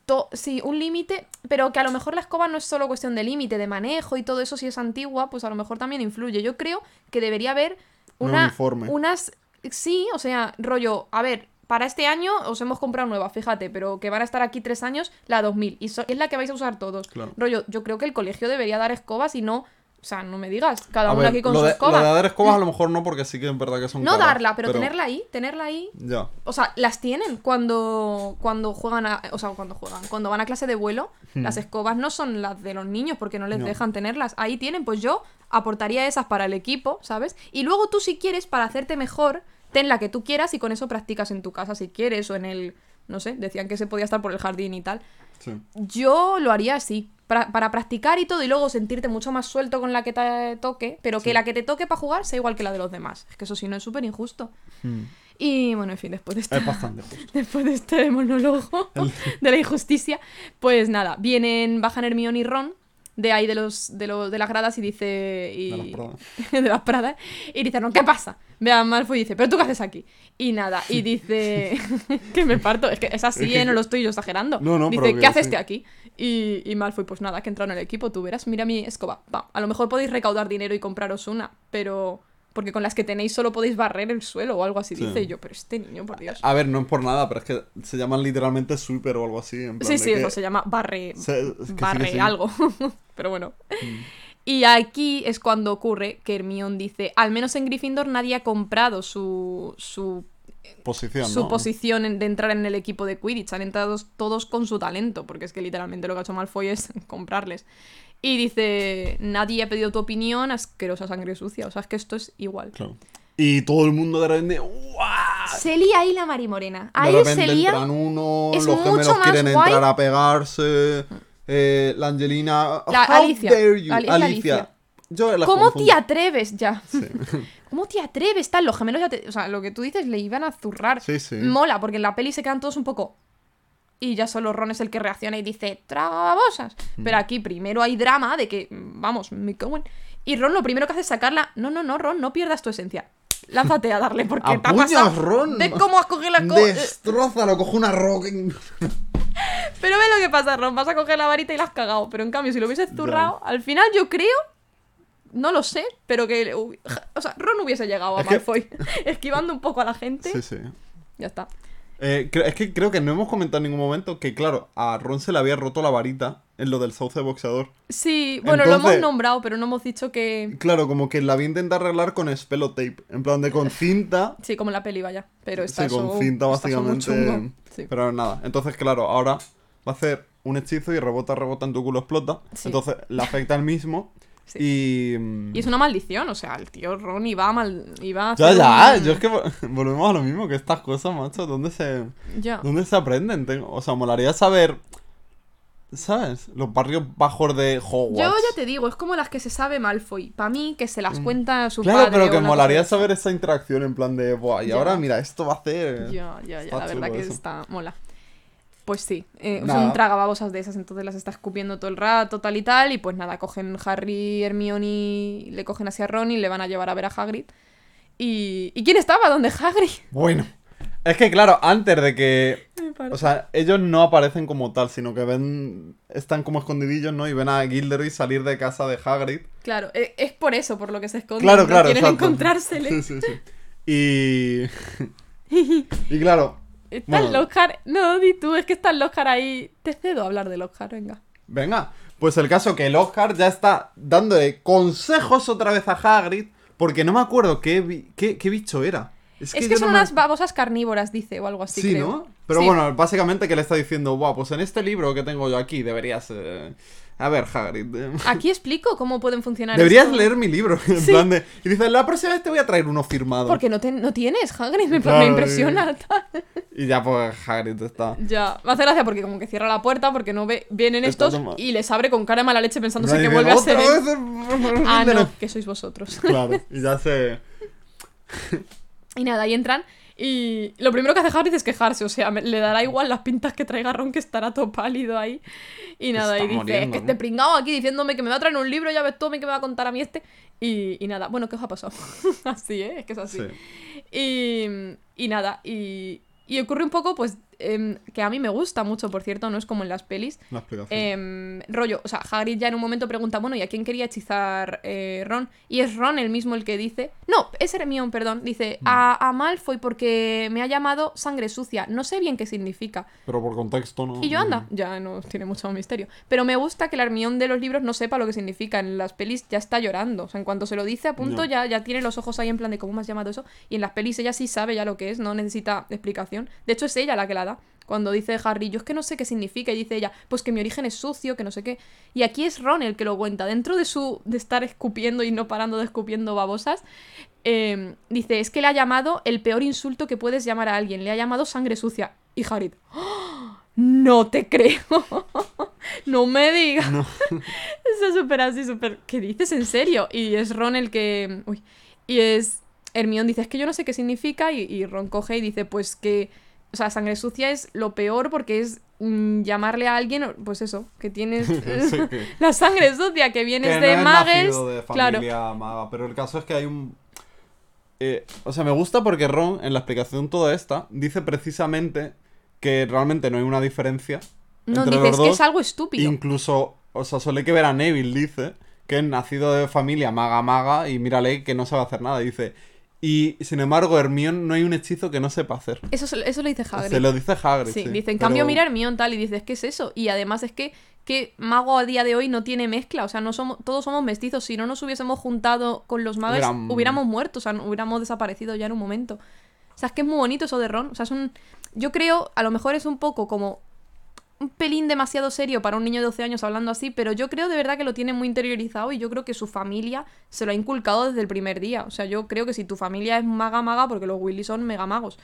to- sí, un límite, pero que a lo mejor la escoba no es solo cuestión de límite, de manejo y todo eso, si es antigua, pues a lo mejor también influye. Yo creo que debería haber Un una, uniforme. unas... Sí, o sea, rollo, a ver, para este año os hemos comprado nueva, fíjate, pero que van a estar aquí tres años, la 2000, y so- es la que vais a usar todos. Claro. Rollo, yo creo que el colegio debería dar escobas y no... O sea, no me digas, cada A uno ver, aquí con lo su de, escoba. lo de dar escobas a lo mejor no, porque sí que es verdad que son No caras, darla, pero, tenerla ahí, tenerla ahí. Ya. O sea, las tienen cuando, cuando juegan a. O sea, cuando juegan. Cuando van a clase de vuelo, las escobas no son las de los niños porque no les Hmm. No. dejan tenerlas. Ahí tienen, pues yo aportaría esas para el equipo, ¿sabes? Y luego tú, si quieres, para hacerte mejor, ten la que tú quieras y con eso practicas en tu casa si quieres o en el. No sé, decían que se podía estar por el jardín y tal. Sí. Yo lo haría así. Para, para practicar y todo, y luego sentirte mucho más suelto con la que te toque, pero que la que te toque para jugar sea igual que la de los demás. Es que eso sí no es súper injusto. Mm. Y bueno, en fin, después de esta, Es después de este monólogo de la injusticia, pues nada, vienen, bajan Hermione y Ron de ahí de los de, los, de las gradas y dice y, De las Pradas. de las pradas y dice Ron, ¿qué pasa? Ve a Malfoy y dice, ¿pero tú qué haces aquí? Y nada, y dice que me parto, es que es así, ¿eh? no lo estoy yo exagerando. No, no, dice, pero ¿qué haces sí. aquí? Y, y Malfoy, pues nada, que entra en el equipo, tú verás, mira mi escoba. Va, a lo mejor podéis recaudar dinero y compraros una, pero porque con las que tenéis solo podéis barrer el suelo o algo así, Sí. dice Y yo, pero este niño, por Dios. A ver, no es por nada, pero es que se llaman literalmente sweeper o algo así. En plan Sí, sí, que eso se llama barre, se- es que sí barre sí. algo. Pero bueno. Mm. Y aquí es cuando ocurre que Hermione dice, al menos en Gryffindor nadie ha comprado su, su, Posición, su ¿no? posición de entrar en el equipo de Quidditch. Han entrado todos con su talento, porque es que literalmente lo que ha hecho Malfoy es comprarles. Y dice, nadie ha pedido tu opinión, asquerosa sangre sucia. O sea, es que esto es igual. Claro. Y todo el mundo de repente. ¡guau! Se lía ahí la marimorena. Ahí de repente se lía... entran uno, es los mucho gemelos más quieren guay. entrar a pegarse. eh, la Angelina. La How Alicia. dare you, Alicia. Yo las ¿Cómo confundo. te atreves ya? ¿Cómo te atreves? Tal, los gemelos ya te... O sea, lo que tú dices le iban a zurrar. Sí, sí. Mola, porque en la peli se quedan todos un poco... Y ya solo Ron es el que reacciona y dice, traga babosas. Mm. Pero aquí primero hay drama de que, vamos, me cago. Y Ron lo primero que hace es sacarla... No, no, no, Ron, no pierdas tu esencia. Lánzate a darle porque ¡A te ha pasado... Ron! ¿Ves cómo has cogido la cosa? Destrózalo, coge una roca. Pero ve lo que pasa, Ron. Vas a coger la varita y la has cagado. Pero en cambio, si lo hubieses zurrado, al final yo creo. No lo sé, pero que. O sea, Ron hubiese llegado a Malfoy. Esquivando un poco a la gente. Sí, sí. Ya está. Eh, es que creo que no hemos comentado en ningún momento que, claro, a Ron se le había roto la varita en lo del sauce boxeador. Sí, bueno, lo hemos nombrado, pero no hemos dicho que. Claro, como que la había intentado arreglar con spelo tape. En plan de con cinta. Sí, como en la peli, vaya. Pero está sí, con eso- cinta básicamente. Sí. Pero nada. Entonces, claro, ahora va a hacer un hechizo y rebota, rebota en tu culo, explota. Sí. Entonces le afecta al mismo. Sí. Y. mm, Y es una maldición, o sea, el tío Ron iba a mal. Iba a Ya, ya, un- yo es que vo- volvemos a lo mismo que estas cosas, macho. ¿Dónde se, Ya. ¿dónde se aprenden? Tengo- o sea, molaría saber. ¿Sabes? Los barrios bajos de Hogwarts. Yo ya te digo, es como las que se sabe Malfoy. Para mí, que se las cuenta su Mm. Claro, padre. pero que molaría saber esa interacción en plan de, Buah, y Ya. ahora mira, esto va a hacer. Ya, ya, ya, la verdad que eso. está mola. Pues sí, eh, son tragababosas de esas, entonces las está escupiendo todo el rato, tal y tal, y pues nada, cogen Harry, Hermione, le cogen así a Ron y le van a llevar a ver a Hagrid. ¿Y, ¿y quién estaba? ¿Dónde Hagrid? Bueno. Es que claro, antes de que. O sea, ellos no aparecen como tal, sino que ven. Están como escondidillos, ¿no? Y ven a Gilderoy salir de casa de Hagrid. Claro, e- es por eso por lo que se esconden. Claro, claro, Quieren exacto. encontrársele. Sí, sí, sí. Y. y claro. Está Bueno. Lockhart. No, di tú, es que está Lockhart ahí. Te cedo a hablar de Lockhart, venga. Venga. Pues el caso que el Oscar ya está dándole consejos otra vez a Hagrid. Porque no me acuerdo qué, qué, qué bicho era. Es que, no son me- unas babosas carnívoras, dice, o algo así, Sí, creo. ¿no? Pero Sí. bueno, básicamente que le está diciendo, guau, pues en este libro que tengo yo aquí deberías... eh, A ver, Hagrid. eh, Aquí explico cómo pueden funcionar Deberías esto. leer mi libro. En Sí. plan de... Y dice, la próxima vez te voy a traer uno firmado. Porque no, te- no tienes, Hagrid, me, Claro, me impresiona. Y ya pues Hagrid está... ya, me hace gracia porque como que cierra la puerta porque no ve, vienen Está estos toma- y les abre con cara de mala leche pensándose Y que vuelve a "Otra ser el- Ah, Gilderoy". no, que sois vosotros. Claro, y ya se... Y nada, ahí entran y lo primero que hace Hagrid es quejarse, o sea, me- le dará igual las pintas que traiga Ron que estará todo pálido ahí. Y nada, Está y dice, muriendo, es que ¿no? este pringado aquí diciéndome que me va a traer un libro, ya ves tú, que me va a contar a mí este. Y, y nada, bueno, ¿qué os ha pasado? así, ¿eh? Es que es así. Sí. Y, y nada, y, y ocurre un poco, pues, em, que a mí me gusta mucho, por cierto, no es como en las pelis. La. Em, rollo, o sea, Hagrid ya en un momento pregunta, bueno, ¿y a quién quería hechizar eh, Ron? Y es Ron el mismo el que dice, no, es Hermione, perdón, dice, a, a Malfoy porque me ha llamado sangre sucia, no sé bien qué significa. Pero por contexto, ¿no? Y yo anda, ya no tiene mucho misterio. Pero me gusta que la Hermione de los libros no sepa lo que significa. En las pelis ya está llorando. O sea, en cuanto se lo dice a punto, ya, ya tiene los ojos ahí en plan de cómo me has llamado eso. Y en las pelis ella sí sabe ya lo que es, no necesita explicación. De hecho, es ella la que la. Cuando dice Harry, yo es que no sé qué significa, y dice ella, pues que mi origen es sucio, que no sé qué. Y aquí es Ron el que lo cuenta. Dentro de su. de estar escupiendo y no parando de escupiendo babosas. eh, dice, es que le ha llamado el peor insulto que puedes llamar a alguien. Le ha llamado sangre sucia. Y Harry, ¡Oh! no te creo. no me digas. No. Eso es súper así, súper. ¿Qué dices en serio? Y es Ron el que. Uy. Y es. Hermione dice, es que yo no sé qué significa. Y, y Ron coge y dice, pues que. O sea, sangre sucia es lo peor porque es mm, llamarle a alguien, pues eso, que tienes Sí, que- la sangre sucia, que vienes que de no de Claro. maga, pero el caso es que hay un... eh, o sea, me gusta porque Ron, en la explicación toda esta, dice precisamente que realmente no hay una diferencia No, entre dices los que dos. es algo estúpido. Incluso, o sea, solo hay que ver a Neville, dice, que es nacido de familia maga maga y mírale que no sabe hacer nada. Dice, y sin embargo, Hermione no hay un hechizo que no sepa hacer. Eso, eso lo dice Hagrid. Se lo dice Hagrid, Sí, sí. dice, en pero- cambio, mira Hermione tal, y dices, ¿qué es eso? Y además es que, que mago a día de hoy no tiene mezcla, o sea, no somos, todos somos mestizos, si no nos hubiésemos juntado con los magos, hubiéramos muerto, o sea, hubiéramos desaparecido ya en un momento. O sea, es que es muy bonito eso de Ron, o sea, es un... Yo creo, a lo mejor es un poco como un pelín demasiado serio para un niño de 12 años hablando así, pero yo creo de verdad que lo tiene muy interiorizado y yo creo que su familia se lo ha inculcado desde el primer día. O sea, yo creo que si tu familia es maga maga, porque los Willy son mega magos,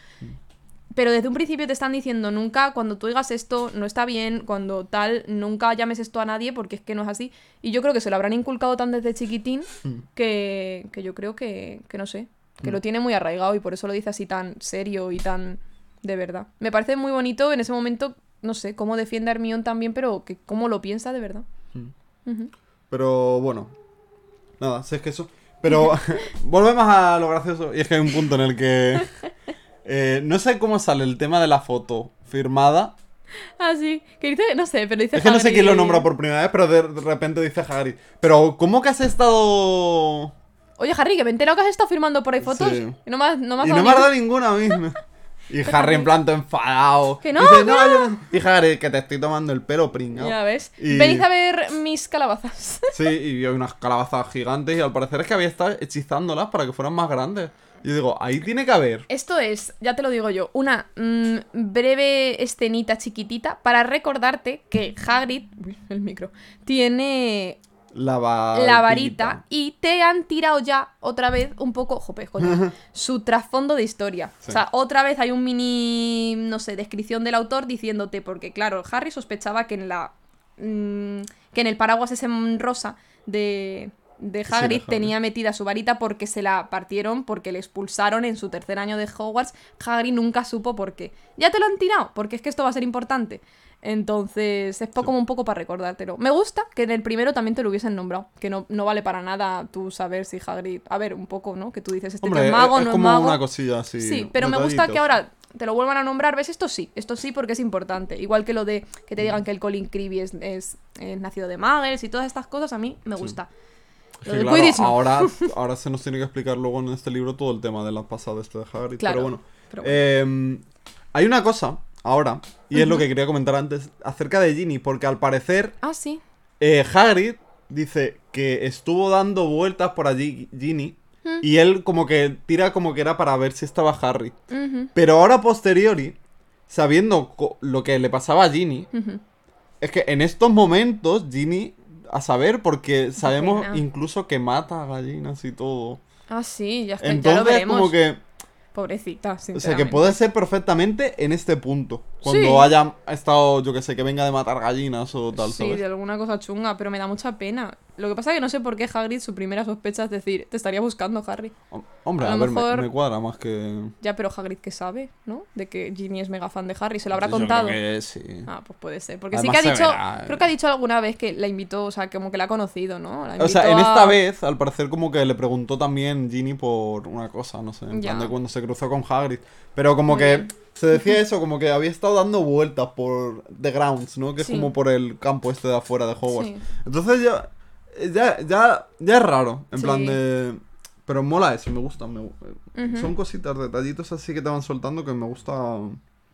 pero desde un principio te están diciendo nunca, cuando tú digas esto, no está bien, cuando tal, nunca llames esto a nadie porque es que no es así. Y yo creo que se lo habrán inculcado tan desde chiquitín Mm. que, que yo creo que, que no sé, que lo tiene muy arraigado y por eso lo dice así tan serio y tan de verdad. Me parece muy bonito en ese momento, no sé, cómo defiende a Hermione también, pero que cómo lo piensa de verdad. Mm. Pero bueno, nada, si es que eso. Pero volvemos a lo gracioso. Y es que hay un punto en el que. eh, no sé cómo sale el tema de la foto firmada. Ah, sí, que dice, no sé, pero dice Es que no sé quién lo nombra por primera vez, pero de, repente dice Hagrid. Pero, ¿cómo que has estado.? Oye, Harry, que me he enterado que has estado firmando por ahí fotos Sí. y no me has, no me has Y dado no me has dado ninguna a Y Harry en plan todo enfadado. Que no, Dice, Y Harry, que te estoy tomando el pelo, pringao. Ya ves. Y- Venid a ver mis calabazas. Sí, y vio unas calabazas gigantes y al parecer es que había estado hechizándolas para que fueran más grandes. Yo digo, ahí tiene que haber. Esto es, ya te lo digo yo, una mm, breve escenita chiquitita para recordarte que Hagrid, el micro, tiene La varita. la varita y te han tirado ya otra vez un poco, jope, su trasfondo de historia. Sí. O sea, otra vez hay un mini, no sé, descripción del autor diciéndote, porque claro, Harry sospechaba que en la mm, que en el paraguas ese rosa de de de Hagrid Hagrid. tenía metida su varita porque se la partieron, porque le expulsaron en su tercer año de Hogwarts. Hagrid nunca supo por qué. Ya te lo han tirado, porque es que esto va a ser importante. Entonces, es como un poco para recordártelo. Me gusta que en el primero también te lo hubiesen nombrado. Que no, no vale para nada tú saber si Hagrid. A ver, un poco, ¿no? Que tú dices, este tío Hombre, es mago, es no es como mago. una cosilla así. Sí, pero me gusta que ahora te lo vuelvan a nombrar. ¿Ves? Esto sí, esto sí porque es importante. Igual que lo de que te digan que el Colin Creevy es, es- es nacido de Muggles y todas estas cosas, a mí me gusta. Lo claro, no. ahora, ahora se nos tiene que explicar luego en este libro todo el tema de la pasada este de Hagrid. Claro, pero bueno. pero bueno. Eh, hay una cosa ahora, y es lo que quería comentar antes, acerca de Ginny, porque al parecer Ah, sí. eh, Hagrid dice que estuvo dando vueltas por allí Ginny, y él como que tira como que era para ver si estaba Harry. Pero ahora posteriori, sabiendo lo que le pasaba a Ginny, es que en estos momentos Ginny, a saber, porque sabemos incluso que mata a gallinas y todo. Ah, sí, ya, es que ya lo Entonces, veremos. como que, Pobrecita, o sea, que puede ser perfectamente en este punto. Cuando Sí. haya estado, yo que sé, que venga de matar gallinas o tal, Sí, ¿sabes? de alguna cosa chunga, pero me da mucha pena. Lo que pasa es que no sé por qué Hagrid su primera sospecha es decir, te estaría buscando Harry. Hom- Hombre, A a, ver, me- mejor- me, cuadra más que. Ya, pero Hagrid que sabe, ¿no? De que Ginny es mega fan de Harry, se lo habrá Yo creo contado. que sí. Ah, pues puede ser. Porque Además sí que ha dicho, verá, eh. creo que ha dicho alguna vez que la invitó, o sea, como que la ha conocido, ¿no? La O sea, en esta vez, al parecer, como que le preguntó también Ginny por una cosa, no sé, en Ya. plan de cuando se cruzó con Hagrid. Pero como Muy que bien. se decía eso, como que había estado dando vueltas por The Grounds, ¿no? Que es como por el campo este de afuera de Hogwarts. Sí. Entonces ya, ya, ya, ya es raro, en Sí. plan de... Pero mola eso, me gusta. me. Son cositas, detallitos así que te van soltando que me gusta...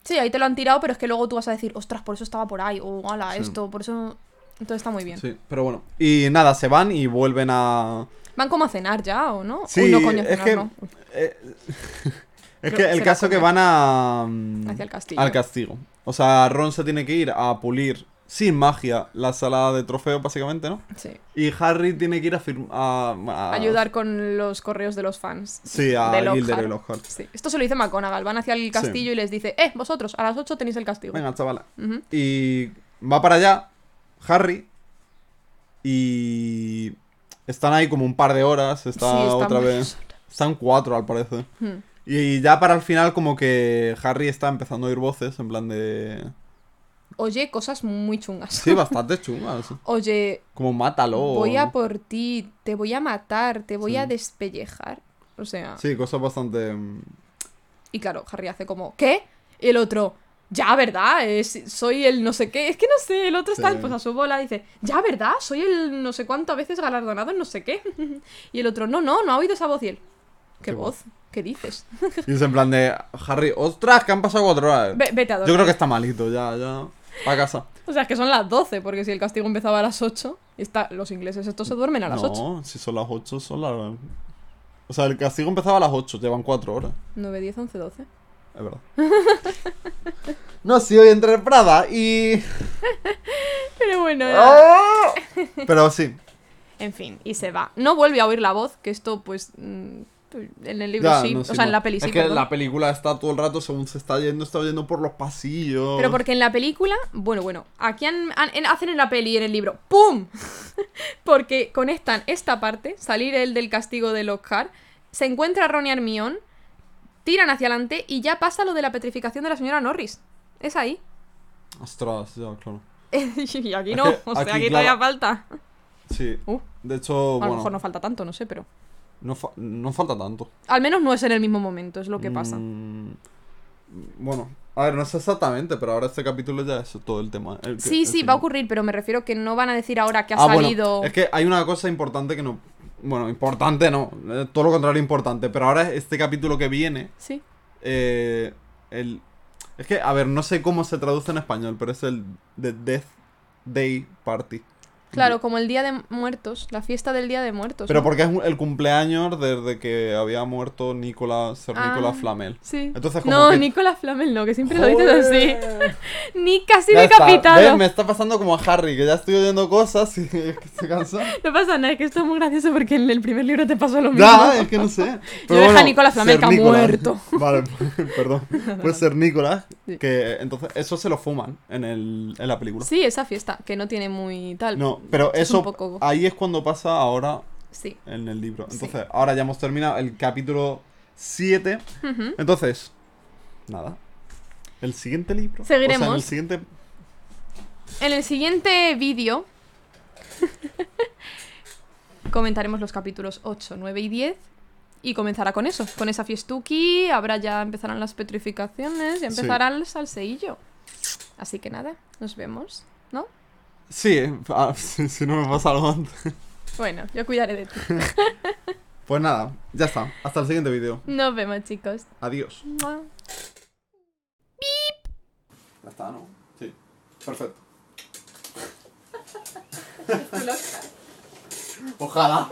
Sí, ahí te lo han tirado, pero es que luego tú vas a decir, ostras, por eso estaba por ahí, o ala, Sí. esto, por eso. Entonces está muy bien. Sí, pero bueno. Y nada, se van y vuelven a... Van como a cenar ya, ¿o no? Sí, Uy, no, coño, es cenar, que- no. Eh, es Creo que el caso que van a... Hacia el castillo. Al castigo. O sea, Ron se tiene que ir a pulir sin magia la sala de trofeos, básicamente, ¿no? Sí. Y Harry tiene que ir a, a, a- Ayudar con los correos de los fans. Sí, a de Gilderoy Lockhart. Lockhart. Sí. Esto se lo dice McGonagall. Van hacia el castillo y les dice, eh, vosotros, a las 8 tenéis el castigo. Venga, chavala. Y va para allá Harry y están ahí como un par de horas, está Sí, otra vez. Están cuatro al parecer. Hmm. Y ya para el final como que Harry está empezando a oír voces en plan de... Oye, cosas muy chungas. Sí, bastante chungas. Oye, Como mátalo. voy a por ti, te voy a matar, te voy Sí. a despellejar. O sea, Sí, cosas bastante... mm, y claro, Harry hace como, ¿qué? Y el otro, ya, ¿verdad? Es- soy el no sé qué. Es que no sé, el otro está pues a su bola dice, ya, ¿verdad? Soy el no sé cuántas veces galardonado en no sé qué. y el otro, no, no, no ha oído esa voz. Y él, ¿qué ¿Qué voz? ¿Qué dices? Y es en plan de... Harry, ostras, que han pasado cuatro horas. Ve- vete a dormir. Yo creo que está malito, ya, ya. Pa' casa. O sea, es que son las 12, porque si el castigo empezaba a las 8, está... los ingleses estos se duermen a las 8. No, si son las 8, son las... O sea, el castigo empezaba a las 8, llevan 4 horas. 9, 10, 11, 12. Es verdad. no, sí, hoy entré en Prada y... Pero bueno, ¡Ah! Pero sí, en fin, y se va. No vuelve a oír la voz, que esto, pues, mm, en el libro ya, sí, no, o sí, sea, en la peli Es que perdón. la película está todo el rato, según se está yendo, está yendo por los pasillos. Pero porque en la película, bueno, bueno, aquí han- han- en- hacen en la peli y en el libro, ¡pum! porque conectan esta parte, salir el del castigo de Lockhart, se encuentra Ron y Hermione, tiran hacia adelante y ya pasa lo de la petrificación de la señora Norris. Es ahí. Ostras, ya, claro. y aquí no, o sea, aquí, aquí, claro. todavía falta. Sí. Uh, De hecho, a lo bueno, mejor no falta tanto, no sé, pero... no, fa- no falta tanto. Al menos no es en el mismo momento, es lo que pasa. Mm, bueno, a ver, no sé exactamente, pero ahora este capítulo ya es todo el tema. el que- Sí, el sí, va a ocurrir, pero me refiero que no van a decir ahora que ha Ah, bueno, salido... es que hay una cosa importante que no. Bueno, importante no, eh, todo lo contrario importante, pero ahora este capítulo que viene, Sí. eh, el... Es que, a ver, no sé cómo se traduce en español, pero es el The Death Day Party. Claro, como el Día de Muertos, la fiesta del Día de Muertos. Pero ¿no? porque es el cumpleaños desde que había muerto Nicolás, Ah, Nicolás Flamel. Sí. Entonces, como no, que- Nicolás Flamel no, que siempre lo dices así. Ni casi Ya decapitado. Me está pasando como a Harry, que ya estoy oyendo cosas y es que estoy cansado. No pasa nada, es que esto es muy gracioso porque en el primer libro te pasó lo mismo. Ya, es que no sé. Yo dejo a Nicolás Flamel, que ha muerto. Vale, perdón. Puede ser Nicolás. Sí. Que entonces eso se lo fuman en, el, en la película. Sí, esa fiesta, que no tiene muy tal. No, pero eso poco- ahí es cuando pasa ahora Sí. en el libro. Sí. Entonces, ahora ya hemos terminado el capítulo 7. Ujú. Entonces, nada. El siguiente libro. Seguiremos. O sea, en el siguiente. En el siguiente vídeo comentaremos los capítulos 8, 9 y 10 y comenzará con eso, con esa fiestuki, habrá ya empezarán las petrificaciones, Sí. empezará el salseillo. Así que nada, nos vemos, ¿no? Sí, eh, ah, si, si no me pasa algo antes. Bueno, yo cuidaré de ti. Pues nada, ya está. Hasta el siguiente vídeo. Nos vemos, chicos. Adiós. Mua. Ya está, ¿no? Sí. Perfecto. Ojalá.